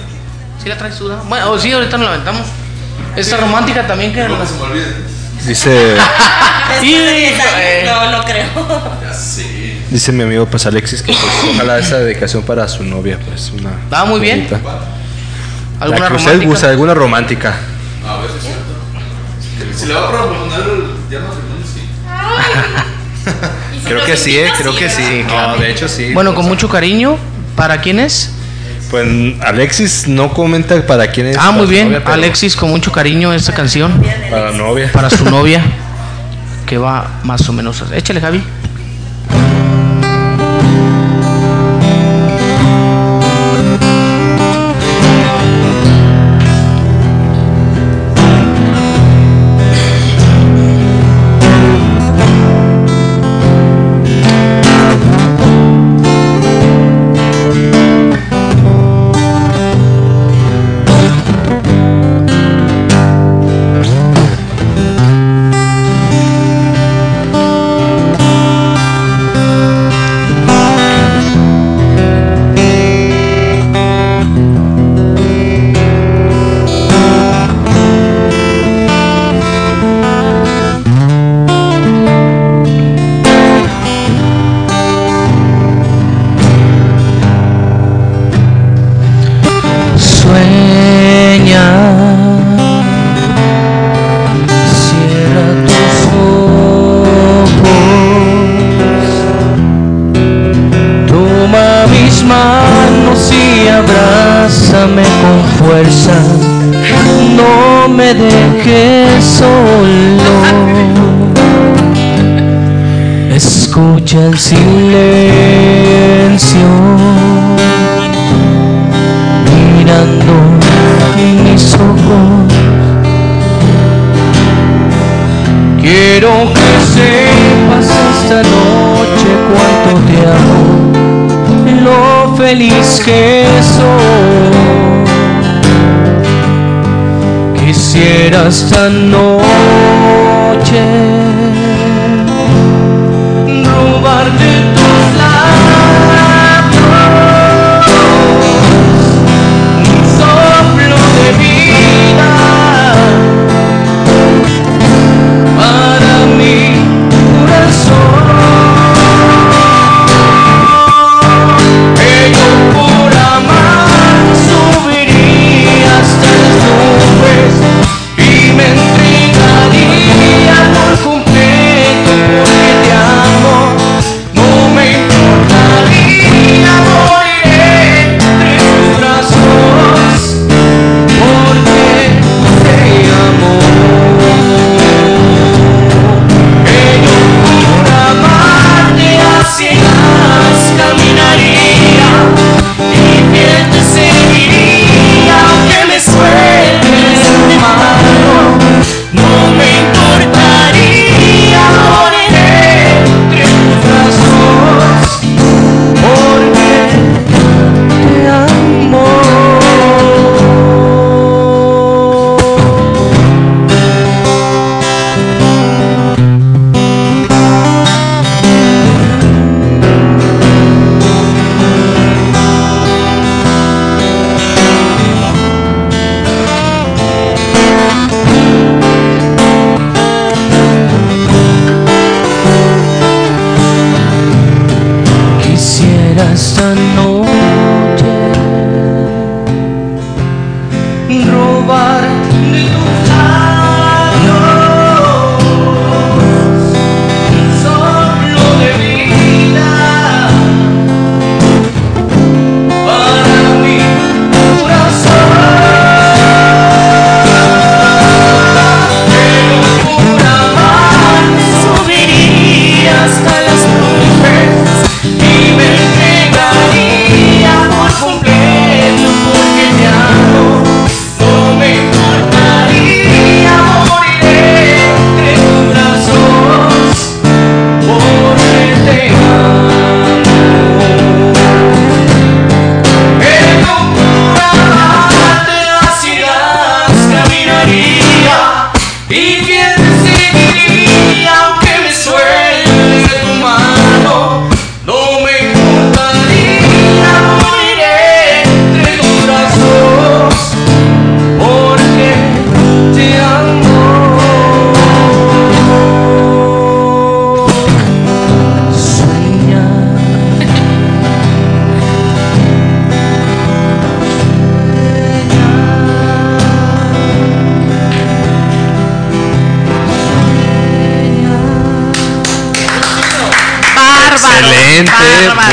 Sí, la traes tú, ¿no? Bueno, oh, sí, ahorita nos la aventamos. Esta romántica también que. No se me olvide. Dice, Después de 10 Hijo, años, no, no creo. Ya sí. dice mi amigo pues Alexis que pues ojalá esa dedicación para su novia, pues una. Ah, muy bien. bonita. ¿Alguna La que usted romántica? gusta, alguna romántica. A ver si es cierto. Si le va a proponer el Diana Creo que sí, eh, creo que sí. No, de hecho sí. Bueno, con mucho cariño. ¿Para quién es? Pues Alexis no comenta para quién es. Ah, muy bien. novia, Alexis, con mucho cariño esta canción. Para la novia. Para su novia. Que va más o menos. Échale, Javi. Quisiera esta noche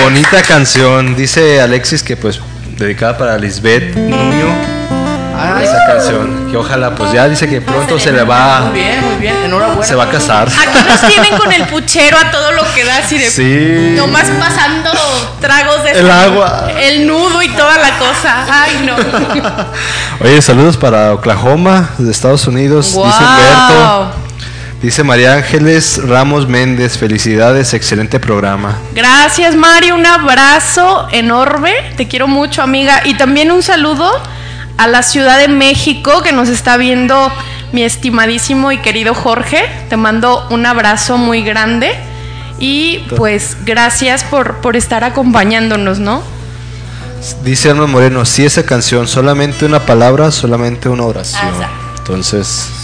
bonita canción. Dice Alexis que pues dedicada para Lisbeth Nuño. esa canción. Que ojalá pues ya dice que pronto se le va Muy bien, muy bien. Enhorabuena. se va a casar. Aquí nos tienen con el puchero a todo lo que da así de Sí. nomás pasando tragos de El agua. el nudo y toda la cosa. Ay, no. Oye, saludos para Oklahoma, de Estados Unidos. Dice Wow. Humberto. Dice María Ángeles Ramos Méndez, felicidades, excelente programa. Gracias, Mario. Un abrazo enorme. Te quiero mucho, amiga. Y también un saludo a la Ciudad de México que nos está viendo mi estimadísimo y querido Jorge. Te mando un abrazo muy grande. Y pues gracias por, por estar acompañándonos, ¿no? Dice Arnold Moreno, si esa canción, solamente una palabra, solamente una oración. Entonces.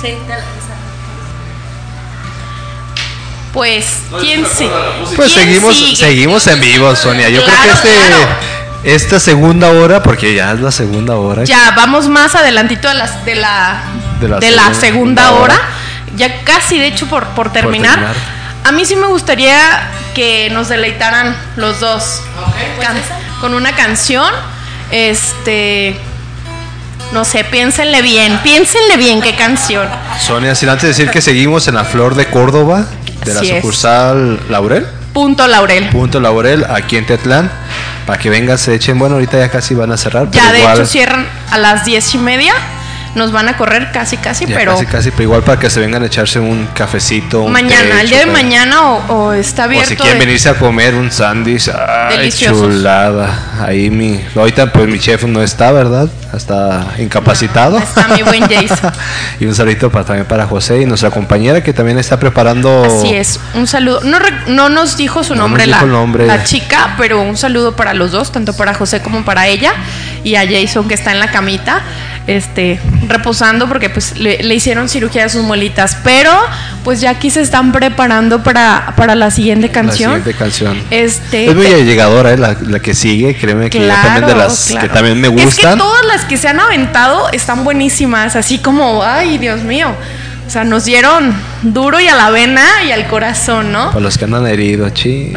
Sí, dale, Pues, ¿quién sí? pues ¿Quién seguimos, sigue? seguimos en vivo, Sonia. Yo creo que este, claro. esta segunda hora, porque ya es la segunda hora. Ya, vamos más adelantito de, las, de, la, De la de la segunda segunda hora. hora. Ya casi, de hecho, por, por terminar. terminar. A mí sí me gustaría que nos deleitaran los dos Pues Can- esa. con una canción. Este. No sé, piénsenle bien, piénsenle bien qué canción. Sonia, sin antes decir que seguimos en la Flor de Córdoba, de la es. sucursal Laurel. Punto Laurel. Punto Laurel, aquí en Tetlán. Para que vengan, se echen. Bueno, ahorita ya casi van a cerrar. pero Ya de igual- hecho cierran a las diez y media. Nos van a correr casi, casi, ya pero casi, casi, pero igual para que se vengan a echarse un cafecito. un mañana, té, el día de mañana o, o está O abierto. si quieren de- venirse a comer un sándwich, ay, chulada. Ahí mi, ahorita pues mi chef no está, ¿verdad? Está incapacitado. Está mi buen Jason. y un saludito para, también para José y nuestra compañera que también está preparando. Así es, un saludo. No, re- no nos dijo su No la, nombre. la chica, pero un saludo para los dos, tanto para José como para ella y a Jason que está en la camita, este, reposando porque pues le, le hicieron cirugía de sus muelitas, pero pues ya aquí se están preparando para, para la siguiente La canción. siguiente canción. Este, Es muy llegadora, ¿eh? la, la que sigue, créeme que Claro, también de las claro. que también me Es que gustan. todas las que se han aventado están buenísimas, así como, ay, Dios mío. O sea, nos dieron duro y a la vena y al corazón, ¿no? Para los que andan heridos, chi,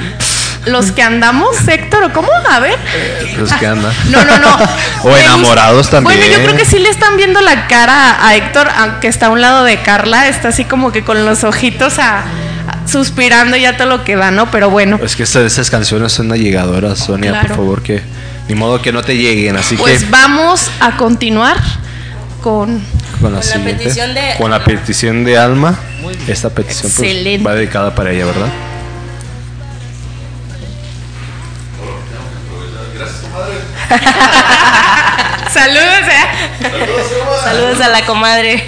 Los que andamos, Héctor, ¿o ¿cómo? A ver. los que andan. No, no, no. o enamorados gusta- también. Bueno, yo creo que sí le están viendo la cara a Héctor, aunque está a un lado de Carla, está así como que con los ojitos a, a- suspirando ya todo lo que da, ¿no? Pero bueno, Es que estas, esas canciones son una llegadora, Sonia, Claro. por favor, que ni modo que no te lleguen, así pues que vamos a continuar con con la, siguiente, petición de- con la petición de Alma, esta petición pues, va dedicada para ella, ¿verdad? Saludos, ¿eh? Saludos a la comadre.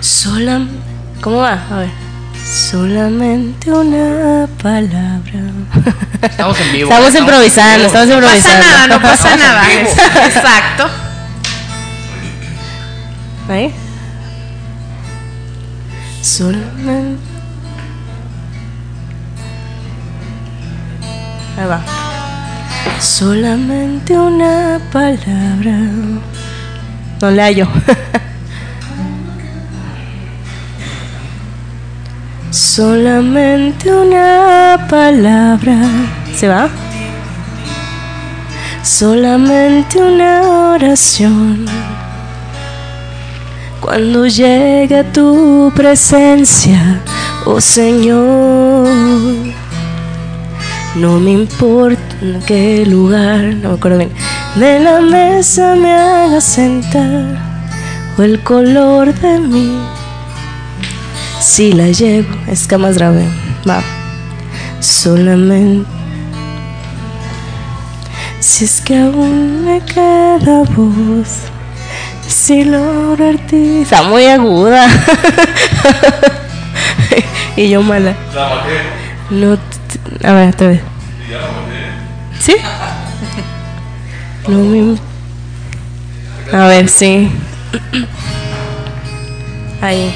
Sola, ¿cómo va? A ver. Solamente una palabra. Estamos en vivo. Estamos improvisando, estamos No pasa improvisando. nada, no pasa nada. Exacto. Ahí. Solamente. Ahí va. Solamente una palabra. No le hallo. Solamente una palabra. ¿Se va? Solamente una oración. Cuando llegue a tu presencia, oh Señor, no me importa en qué lugar, no me acuerdo bien, de la mesa me haga sentar, o el color de mí, si la llevo, es que más grave, va, solamente, si es que aún me queda voz. Si logro arti- Está muy aguda. y yo mala. No. t- A ver, otra vez. ¿Sí? No me. A ver, sí. Ahí.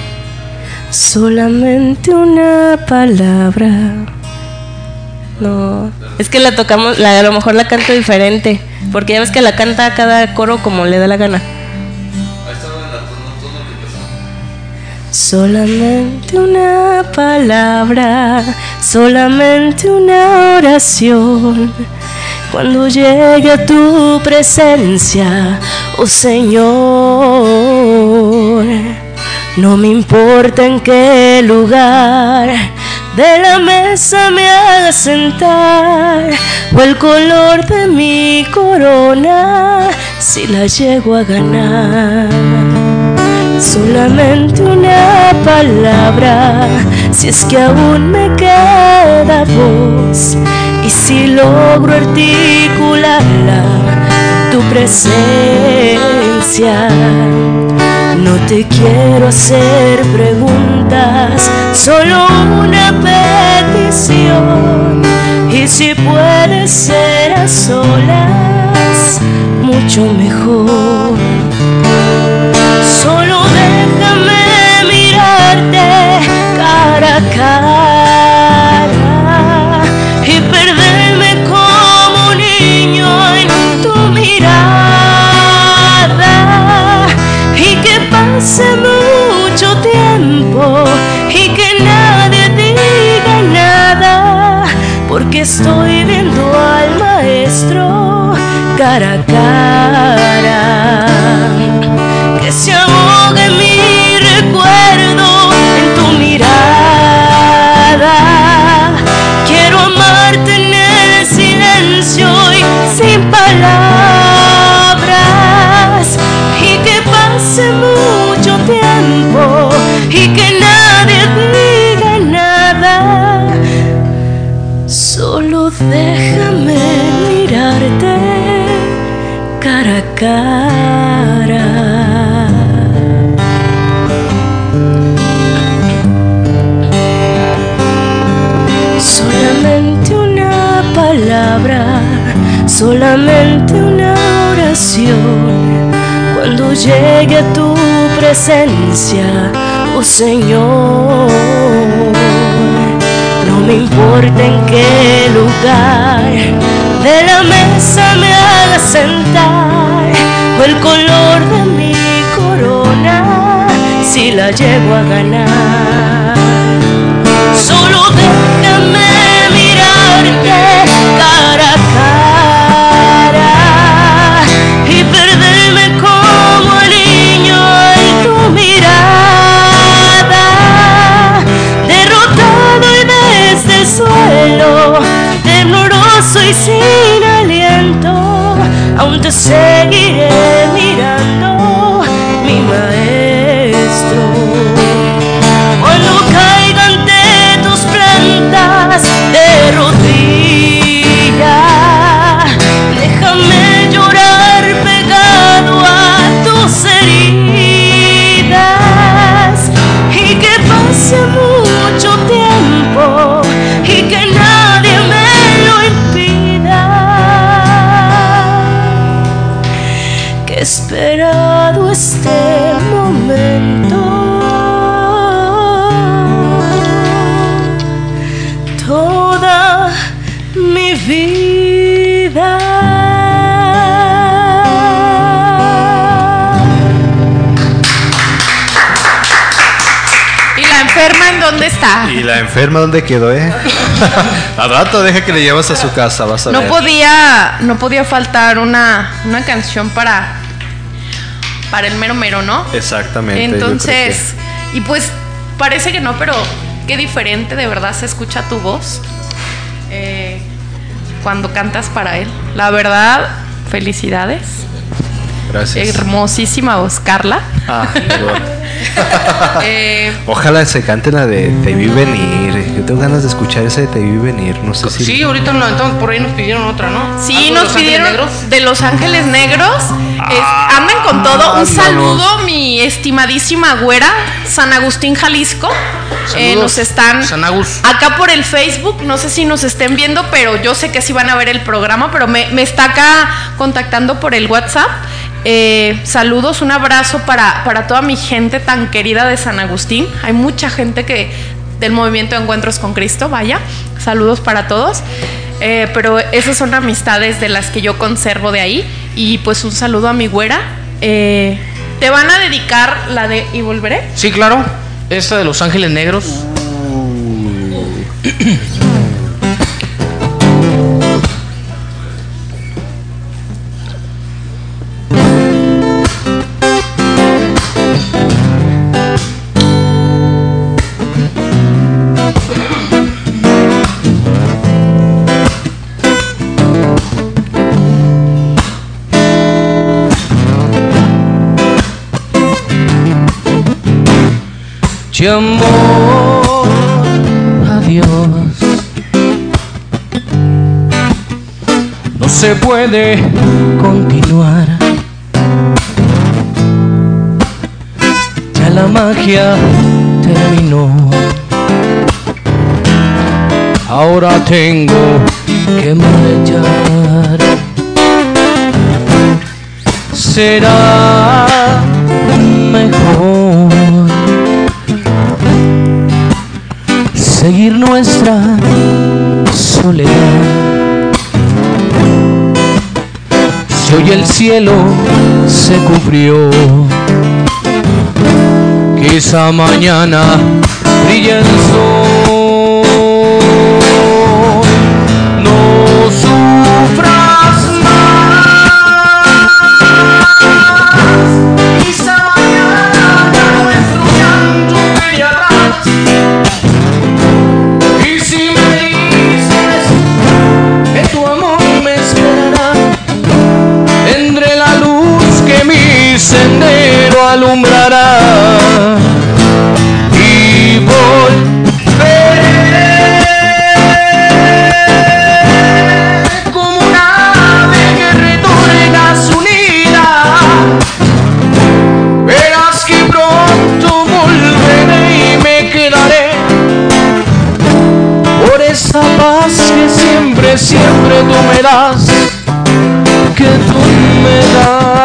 Solamente una palabra. No. Es que la tocamos, la, a lo mejor la canto diferente. Porque ya ves que la canta cada coro como le da la gana. Solamente una palabra, solamente una oración. Cuando llegue a tu presencia, oh Señor, no me importa en qué lugar de la mesa me haga sentar o el color de mi corona si la llego a ganar. Solamente una palabra, si es que aún me queda voz, y si logro articularla, tu presencia. No te quiero hacer preguntas, solo una petición, y si puede ser a solas, mucho mejor. Solo déjame mirarte cara a cara cara a Solamente una palabra, solamente una oración. Cuando llegue tu presencia, oh Señor. No me importa en qué lugar de la mesa me haga sentar o el color de mi corona si la llego a ganar. Solo déjame mirarte cara a y sin aliento, aún te seguiré mirando, enferma dónde quedó, eh? Al rato deja que le llevas a su casa, vas a No ver. podía, no podía faltar una, una canción para, para el mero mero, ¿no? Exactamente. Entonces, y pues parece que no, pero qué diferente de verdad se escucha tu voz eh, cuando cantas para él. La verdad, felicidades. Gracias. Hermosísima voz, Carla. Ah, perdón. Eh, Ojalá se cante la de Te vi venir. Yo tengo ganas de escuchar esa de Te vi venir. No sé si. Sí, ahorita nos aventamos, por ahí nos pidieron otra, ¿no? Sí, ¿Algo de nos pidieron Negros? de Los Ángeles Negros. Es- anden con todo. Un vamos. saludo, mi estimadísima güera, San Agustín, Jalisco. Eh, Saludos, nos están San Agus. acá por el Facebook. No sé si nos estén viendo, pero yo sé que sí van a ver el programa. Pero me, me está acá contactando por el WhatsApp. Eh, saludos, un abrazo para, para toda mi gente tan querida de San Agustín. Hay mucha gente que del movimiento de Encuentros con Cristo, vaya. Saludos para todos. Eh, pero esas son amistades de las que yo conservo de ahí. Y pues un saludo a mi güera. Eh, ¿Te van a dedicar la de Y Volveré? Sí, claro. Esta de Los Ángeles Negros. Y amor a Dios. No se puede continuar. Ya la magia terminó. Ahora tengo que marchar. Será mejor seguir nuestra soledad. Si hoy el cielo se cubrió esa mañana brilla el sol. Das, que tú me das.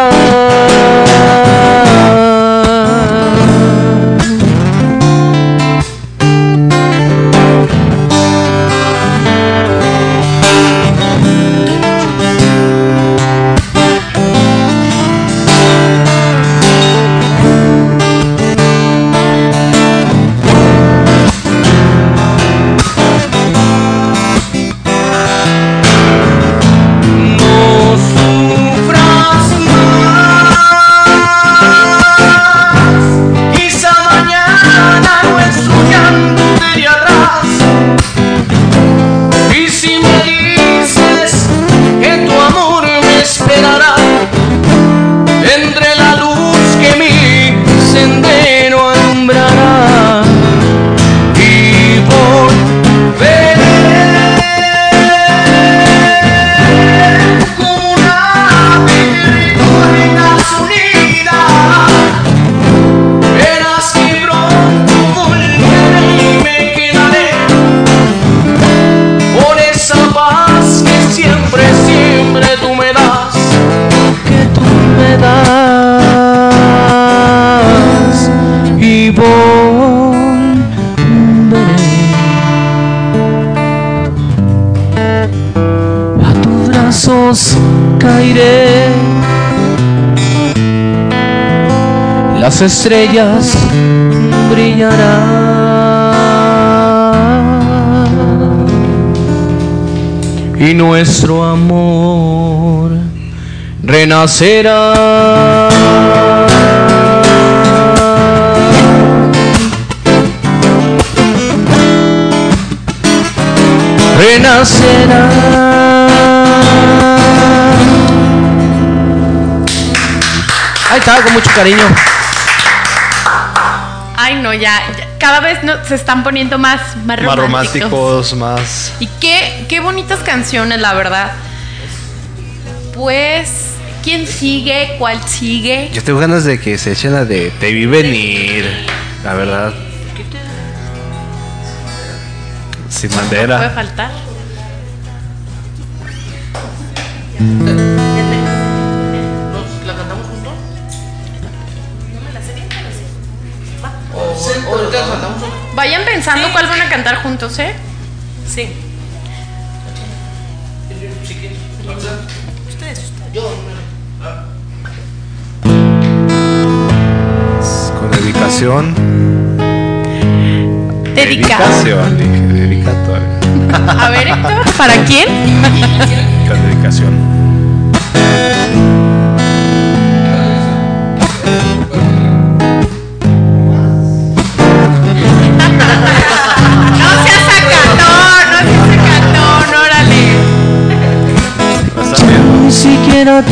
Las estrellas brillarán y nuestro amor renacerá. Renacerá. Ahí está, con mucho cariño. Ay, no, ya, ya. cada vez no- se están poniendo más, más Más románticos. románticos, más. Y qué, qué bonitas canciones, la verdad. Pues, ¿quién sigue? ¿Cuál sigue? Yo tengo ganas de que se echen la de Te vi venir. La verdad. Sin Puede bandera. faltar. Van a cantar juntos, ¿eh? Sí. Con dedicación. Dedica. Dedicación, dije, dedicatoria. A ver, Héctor, ¿para quién? Con dedicación.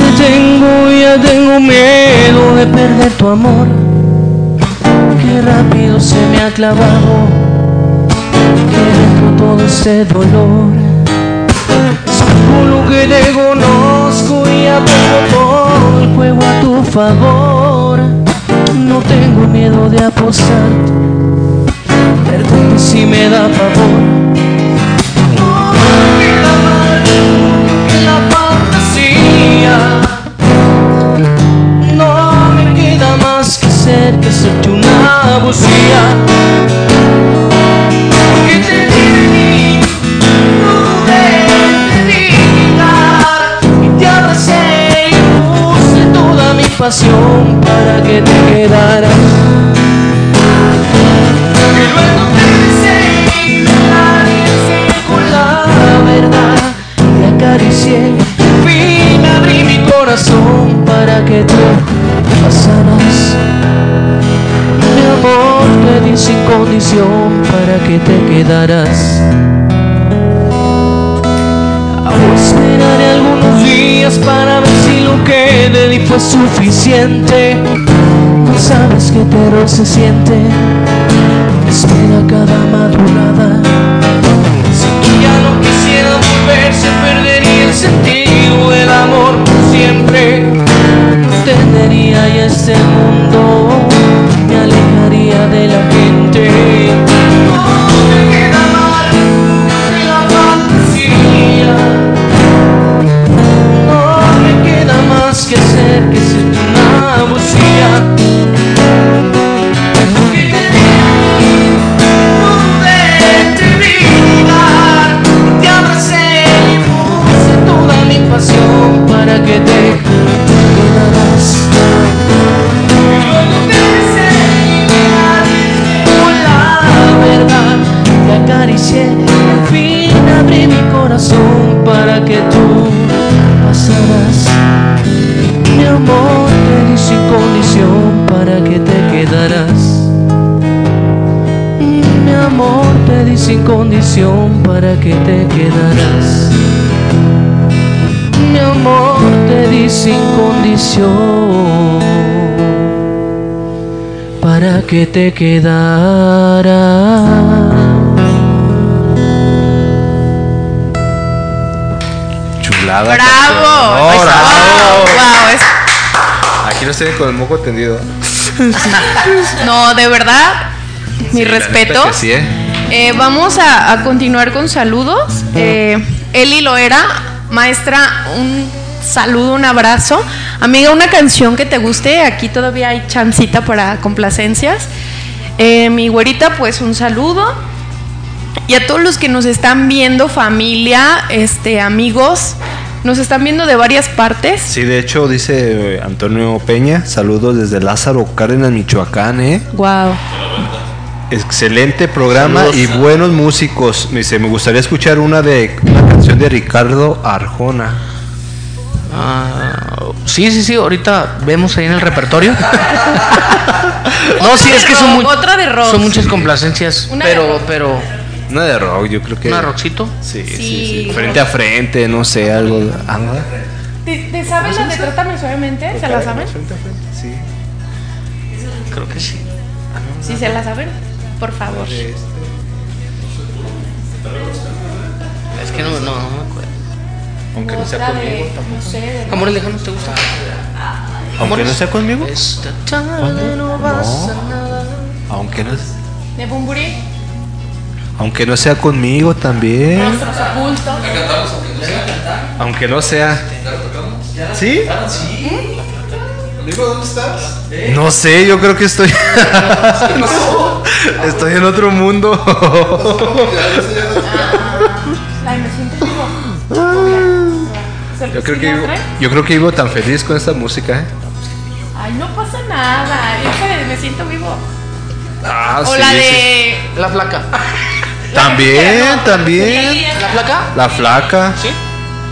Te tengo, ya tengo miedo de perder tu amor. Qué rápido se me ha clavado, que todo este dolor. Solo que te conozco y apuesto todo el juego a tu favor. No tengo miedo de apostar, perdón si me da favor. la bucía. pasión para que te quedaras. Y luego te besé, con la verdad, Y acaricié, fin abrí mi corazón para que tú pasaras. Amor te di sin condición para que te quedaras. Aún esperaré algunos días para ver si lo que di fue suficiente. No sabes qué terror se siente. Espera cada madrugada. De la que te quedaras. Chulada. ¡Bravo! Pues, bravo. wow, wow, es- Aquí no estoy con el moco tendido. No, de verdad, mi Sí, respeto. sí, ¿eh? Eh, vamos a, a continuar con saludos. Eh, Eli Loera, maestra, un saludo, un abrazo. Amiga, una canción que te guste. Aquí todavía hay chancita para complacencias. Eh, mi güerita, pues un saludo. Y a todos los que nos están viendo, familia, este, amigos, nos están viendo de varias partes. Sí, de hecho, dice eh, Antonio Peña, saludos desde Lázaro Cárdenas, Michoacán, ¿eh? Wow. Excelente programa y buenos músicos. Me dice, me gustaría escuchar una de una canción de Ricardo Arjona. Ah, sí, sí, sí, ahorita vemos ahí en el repertorio. no, sí, es que son, rock, mu- otra de rock. son muchas complacencias, Una de pero, rock. pero, Una de rock, yo creo que. ¿una rockcito? Sí, sí, Sí, sí. Frente a frente, no sé, algo. algo. ¿Te, te sabes la de Trátame Suavemente? ¿Se la saben? Frente a frente, sí. Creo que sí. Sí, se la saben. Por favor. Es que no, no, no me acuerdo. Aunque no sea Otra de- conmigo. No sé. de- Amores lejanos, ¿te gusta? Aunque no sea conmigo. Esta tarde no pasa nada. Aunque no, De Bumburi. aunque no sea conmigo también. Aunque no sea. ¿Sí? No sé, yo creo que estoy. estoy en otro mundo. Yo creo que vivo, yo creo que vivo tan feliz con esta música, ¿eh? Ay, no pasa nada. De Me siento vivo. Ah, o sí, la sí. de. La flaca. También, también. ¿La flaca? La flaca. Sí.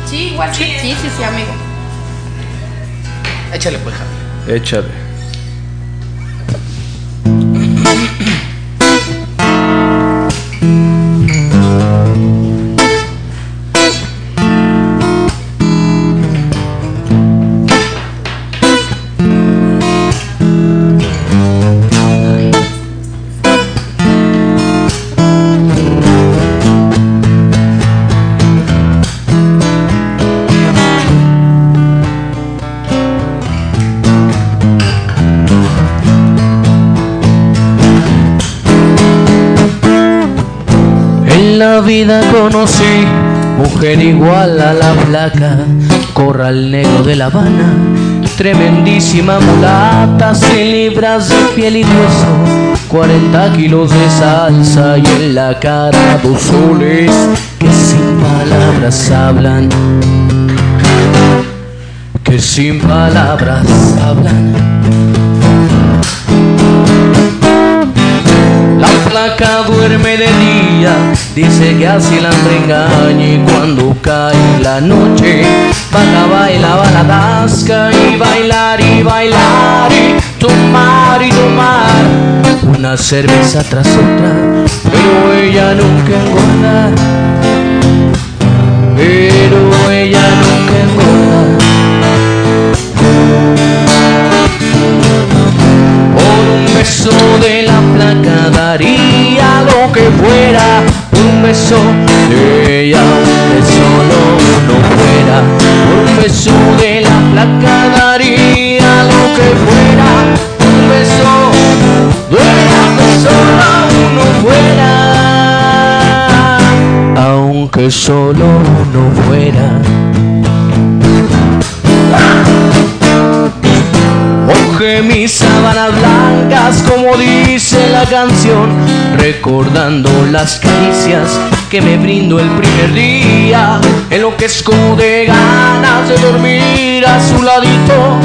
Sí, igual sí. Sí, sí, sí, amigo. Échale pues, Javi. Échale. La vida conocí. Mujer igual a la flaca, corral negro de La Habana, tremendísima mulata, 100 libras de piel y hueso, 40 kilos de salsa y en la cara dos soles que sin palabras hablan, que sin palabras hablan. Flaca duerme de día, dice que así la engaña y cuando cae la noche, baja bailaba la tasca y bailar y bailar y tomar y tomar una cerveza tras otra, pero ella nunca engorda, beso de la placa daría lo que fuera. Un beso de ella, aunque solo uno fuera. Un beso de la placa daría lo que fuera. Un beso de ella, aunque solo uno fuera. Aunque solo uno fuera. Moje mis sábanas blancas como dice la canción, recordando las caricias que me brindo el primer día, enloquezco de ganas de dormir a su ladito,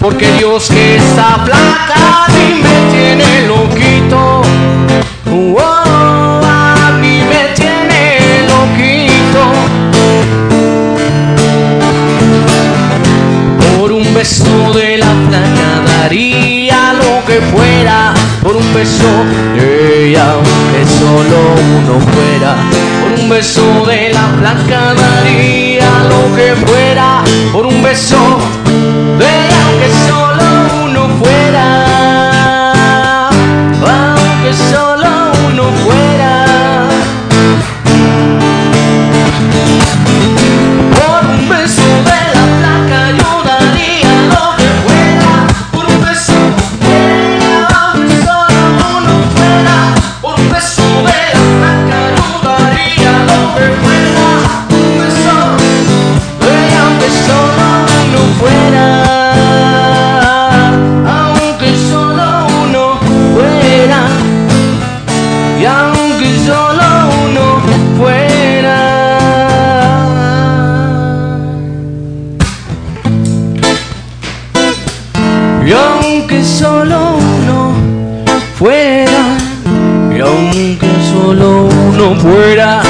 porque Dios que está flaca a mí me tiene loquito. Oh, a mí me tiene loquito. Por un beso de la placa daría lo que fuera. Por un beso de ella, aunque solo uno fuera. Por un beso de la placa daría lo que fuera. Por un beso de ella, aunque solo Y aunque solo uno fuera, y aunque solo uno fuera,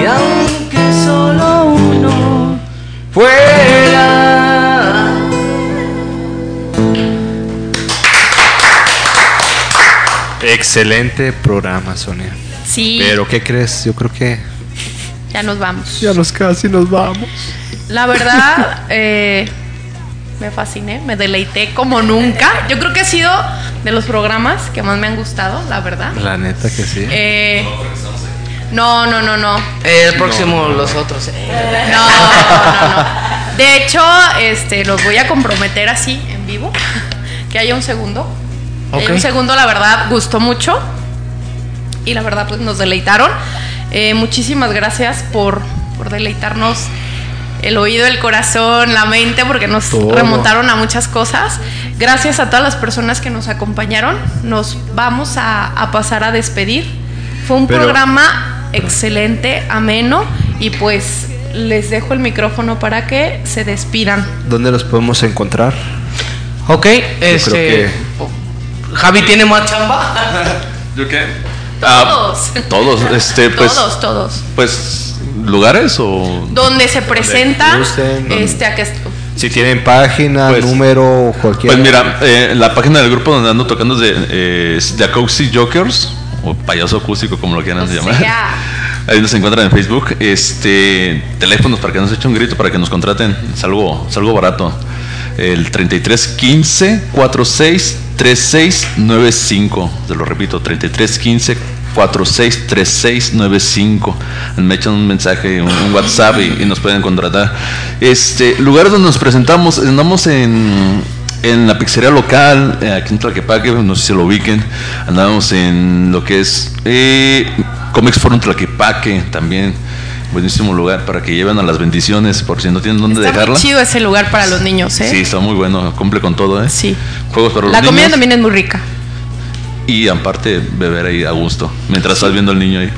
y aunque solo uno fuera. Excelente programa, Sonia. Sí, Pero ¿qué crees? Yo creo que ya nos vamos. ya nos casi nos vamos. La verdad, eh, me fasciné, me deleité como nunca. Yo creo que ha sido de los programas que más me han gustado, la verdad. La neta que sí. Eh, no, no, no, no. El próximo, los otros. eh. No, no, no. De hecho, este, los voy a comprometer así, en vivo. Que haya un segundo. Que haya Ok. Un segundo, la verdad, gustó mucho. Y la verdad, pues nos deleitaron. Eh, muchísimas gracias por, por deleitarnos el oído, el corazón, la mente, porque nos Todo. remontaron a muchas cosas. Gracias a todas las personas que nos acompañaron. Nos vamos a, a pasar a despedir. Fue un Pero- programa excelente, ameno, y pues les dejo el micrófono para que se despidan. ¿Dónde los podemos encontrar? Ok, este. Javi tiene más chamba. ¿Yo qué? Todos. Ah, todos, este, pues. todos, todos. Pues, ¿lugares o.? Donde se presenta, gusten, donde- este, a que Si tienen página, Pues- número, cualquier. Pues mira, eh, la página del grupo donde ando tocando es de, eh, es de Acoustic Jokers, o payaso acústico, como lo quieran O llamar. sea. Ahí nos encuentran en Facebook. Este, teléfonos para que nos echen un grito, para que nos contraten. Es algo, es algo barato. El 33 15 46 36 95. Se lo repito, 33 15 46 36 95. Me echan un mensaje, un, un WhatsApp y, y nos pueden contratar. Este, lugar donde nos presentamos, andamos en en la pizzería local, eh, aquí en Tlaquepaque, no sé si lo ubiquen, andamos en lo que es eh, Comics Forum Tlaquepaque también. Buenísimo lugar para que lleven a las bendiciones por si no tienen dónde Está muy dejarla. chido ese lugar para los niños, ¿eh? Sí, está muy bueno, cumple con todo, ¿eh? Sí. Juegos para los La comida niños también es muy rica. Y aparte beber ahí a gusto, mientras estás viendo al niño ahí.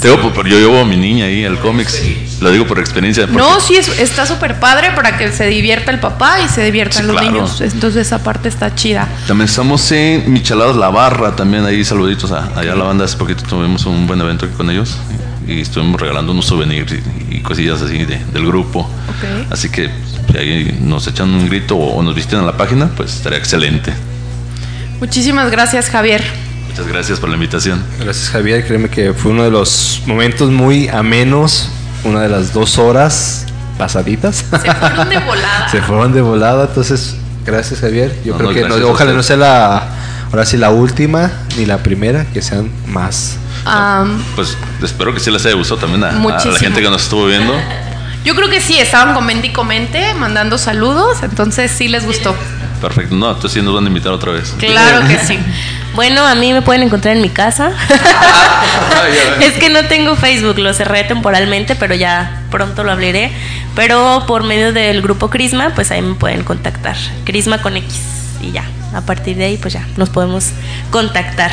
Te digo, pero yo llevo a mi niña ahí al cómics. Lo digo por experiencia. No, sí, es- está súper padre para que se divierta el papá y se diviertan Sí, los claro. niños. Entonces esa parte está chida. También estamos en Micheladas La Barra, también ahí saluditos a, allá a la banda. Hace poquito tuvimos un buen evento aquí con ellos y estuvimos regalando unos souvenirs y, y cosillas así de- del grupo. Ok. Así que si ahí nos echan un grito o, o nos visitan a la página, pues estaría excelente. Muchísimas gracias, Javier. Muchas gracias por la invitación. Gracias Javier, créeme que fue uno de los momentos muy amenos, una de las dos horas pasaditas. Se fueron de volada. Se fueron de volada, entonces gracias Javier. Yo No, creo no, que no- ojalá no sea la, ahora sí la última ni la primera, que sean más. Am, Pues espero que sí les haya gustado también a, a la gente que nos estuvo viendo. yo creo que sí, estaban comente y comente, mandando saludos, entonces sí les gustó. Perfecto. No, entonces sí nos van a invitar otra vez. Claro que sí. Bueno, a mí me pueden encontrar en mi casa. es que no tengo Facebook, lo cerré temporalmente, pero ya pronto lo abriré. Pero por medio del grupo Crisma, pues ahí me pueden contactar. Crisma con X. Y ya, a partir de ahí, pues ya, nos podemos contactar.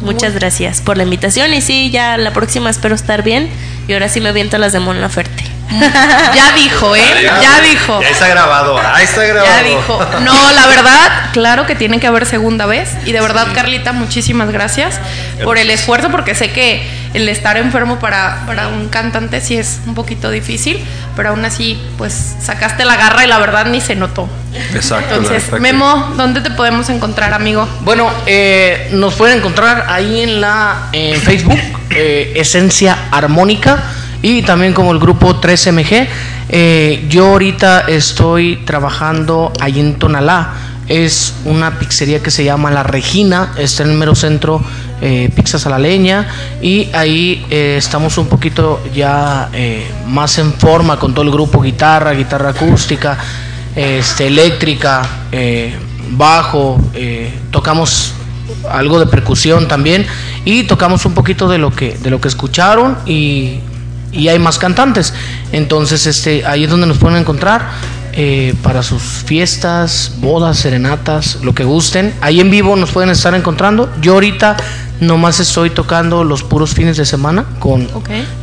Muchas gracias por la invitación. Y sí, ya la próxima espero estar bien. Y ahora sí me aviento las de Mon Laferte. Ya dijo, ¿eh? Ya dijo. está grabado, ahí está Ya dijo. No, la verdad, claro que tiene que haber segunda vez. Y de verdad, Carlita, muchísimas gracias por el esfuerzo, porque sé que el estar enfermo para, para un cantante sí es un poquito difícil, pero aún así, pues sacaste la garra y la verdad ni se notó. Exacto. Entonces, exacto. Memo, ¿dónde te podemos encontrar, amigo? Bueno, eh, nos pueden encontrar ahí en la en Facebook, eh, Esencia Armónica y también como el grupo 3MG. Eh, yo ahorita estoy trabajando ahí en Tonalá. Es una pizzería que se llama La Regina, está en el mero centro, eh, pizzas a la leña. Y ahí eh, estamos un poquito ya eh, más en forma con todo el grupo, guitarra, guitarra acústica, este, eléctrica, bajo, tocamos algo de percusión también y tocamos un poquito de lo que de lo que escucharon y, y hay más cantantes entonces este ahí es donde nos pueden encontrar eh, para sus fiestas bodas serenatas lo que gusten ahí en vivo nos pueden estar encontrando yo ahorita nomás estoy tocando los puros fines de semana con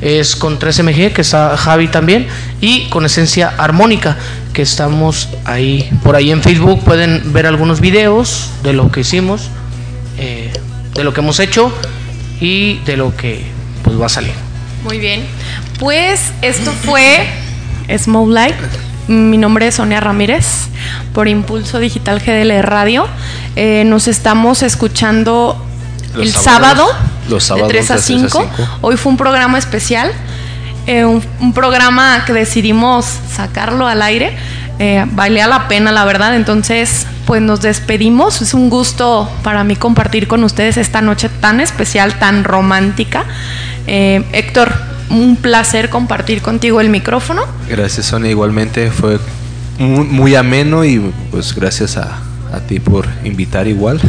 es con 3MG, que está Javi también, y con Esencia Armónica, que estamos ahí. Por ahí en Facebook pueden ver algunos videos de lo que hicimos, eh, de lo que hemos hecho y de lo que pues va a salir. Muy bien. Pues esto fue Smoke Light. Mi nombre es Sonia Ramírez por Impulso Digital GDL Radio. Eh, nos estamos escuchando Los el sábados. sábado, Los sábados de 3 a de 3 a 5. 5. Hoy fue un programa especial, eh, un, un programa que decidimos sacarlo al aire. Eh, valía la pena, la verdad. Entonces, pues nos despedimos. Es un gusto para mí compartir con ustedes esta noche tan especial, tan romántica. Eh, Héctor, un placer compartir contigo el micrófono. Gracias Sonia, igualmente fue muy, muy ameno y pues gracias a, a ti por invitar igual,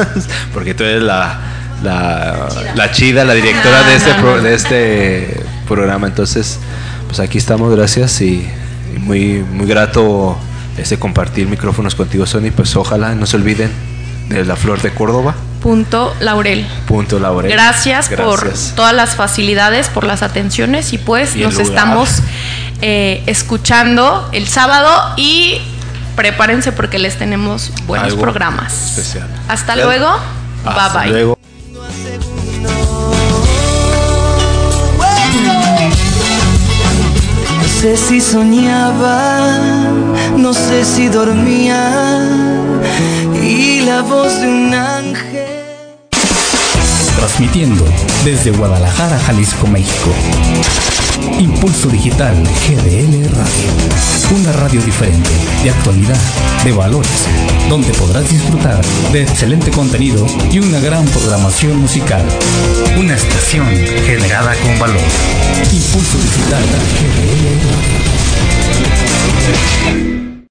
porque tú eres la, la, la chida, la directora de este, pro- de este programa, entonces pues aquí estamos, gracias y, y muy, muy grato este compartir micrófonos contigo Sonia, pues ojalá no se olviden de la Flor de Córdoba, Punto Laurel. punto Laurel. Gracias, por todas las facilidades, por las atenciones y pues Y nos lugar. estamos eh, escuchando el sábado y prepárense porque les tenemos buenos Algo programas. especial. Hasta luego. Hasta bye bye. luego. No sé si soñaba, no sé si dormía y la voz de un ángel. Transmitiendo desde Guadalajara, Jalisco, México. Impulso Digital GDL Radio. Una radio diferente, de actualidad, de valores, donde podrás disfrutar de excelente contenido y una gran programación musical. Una estación generada con valor. Impulso Digital GDL Radio.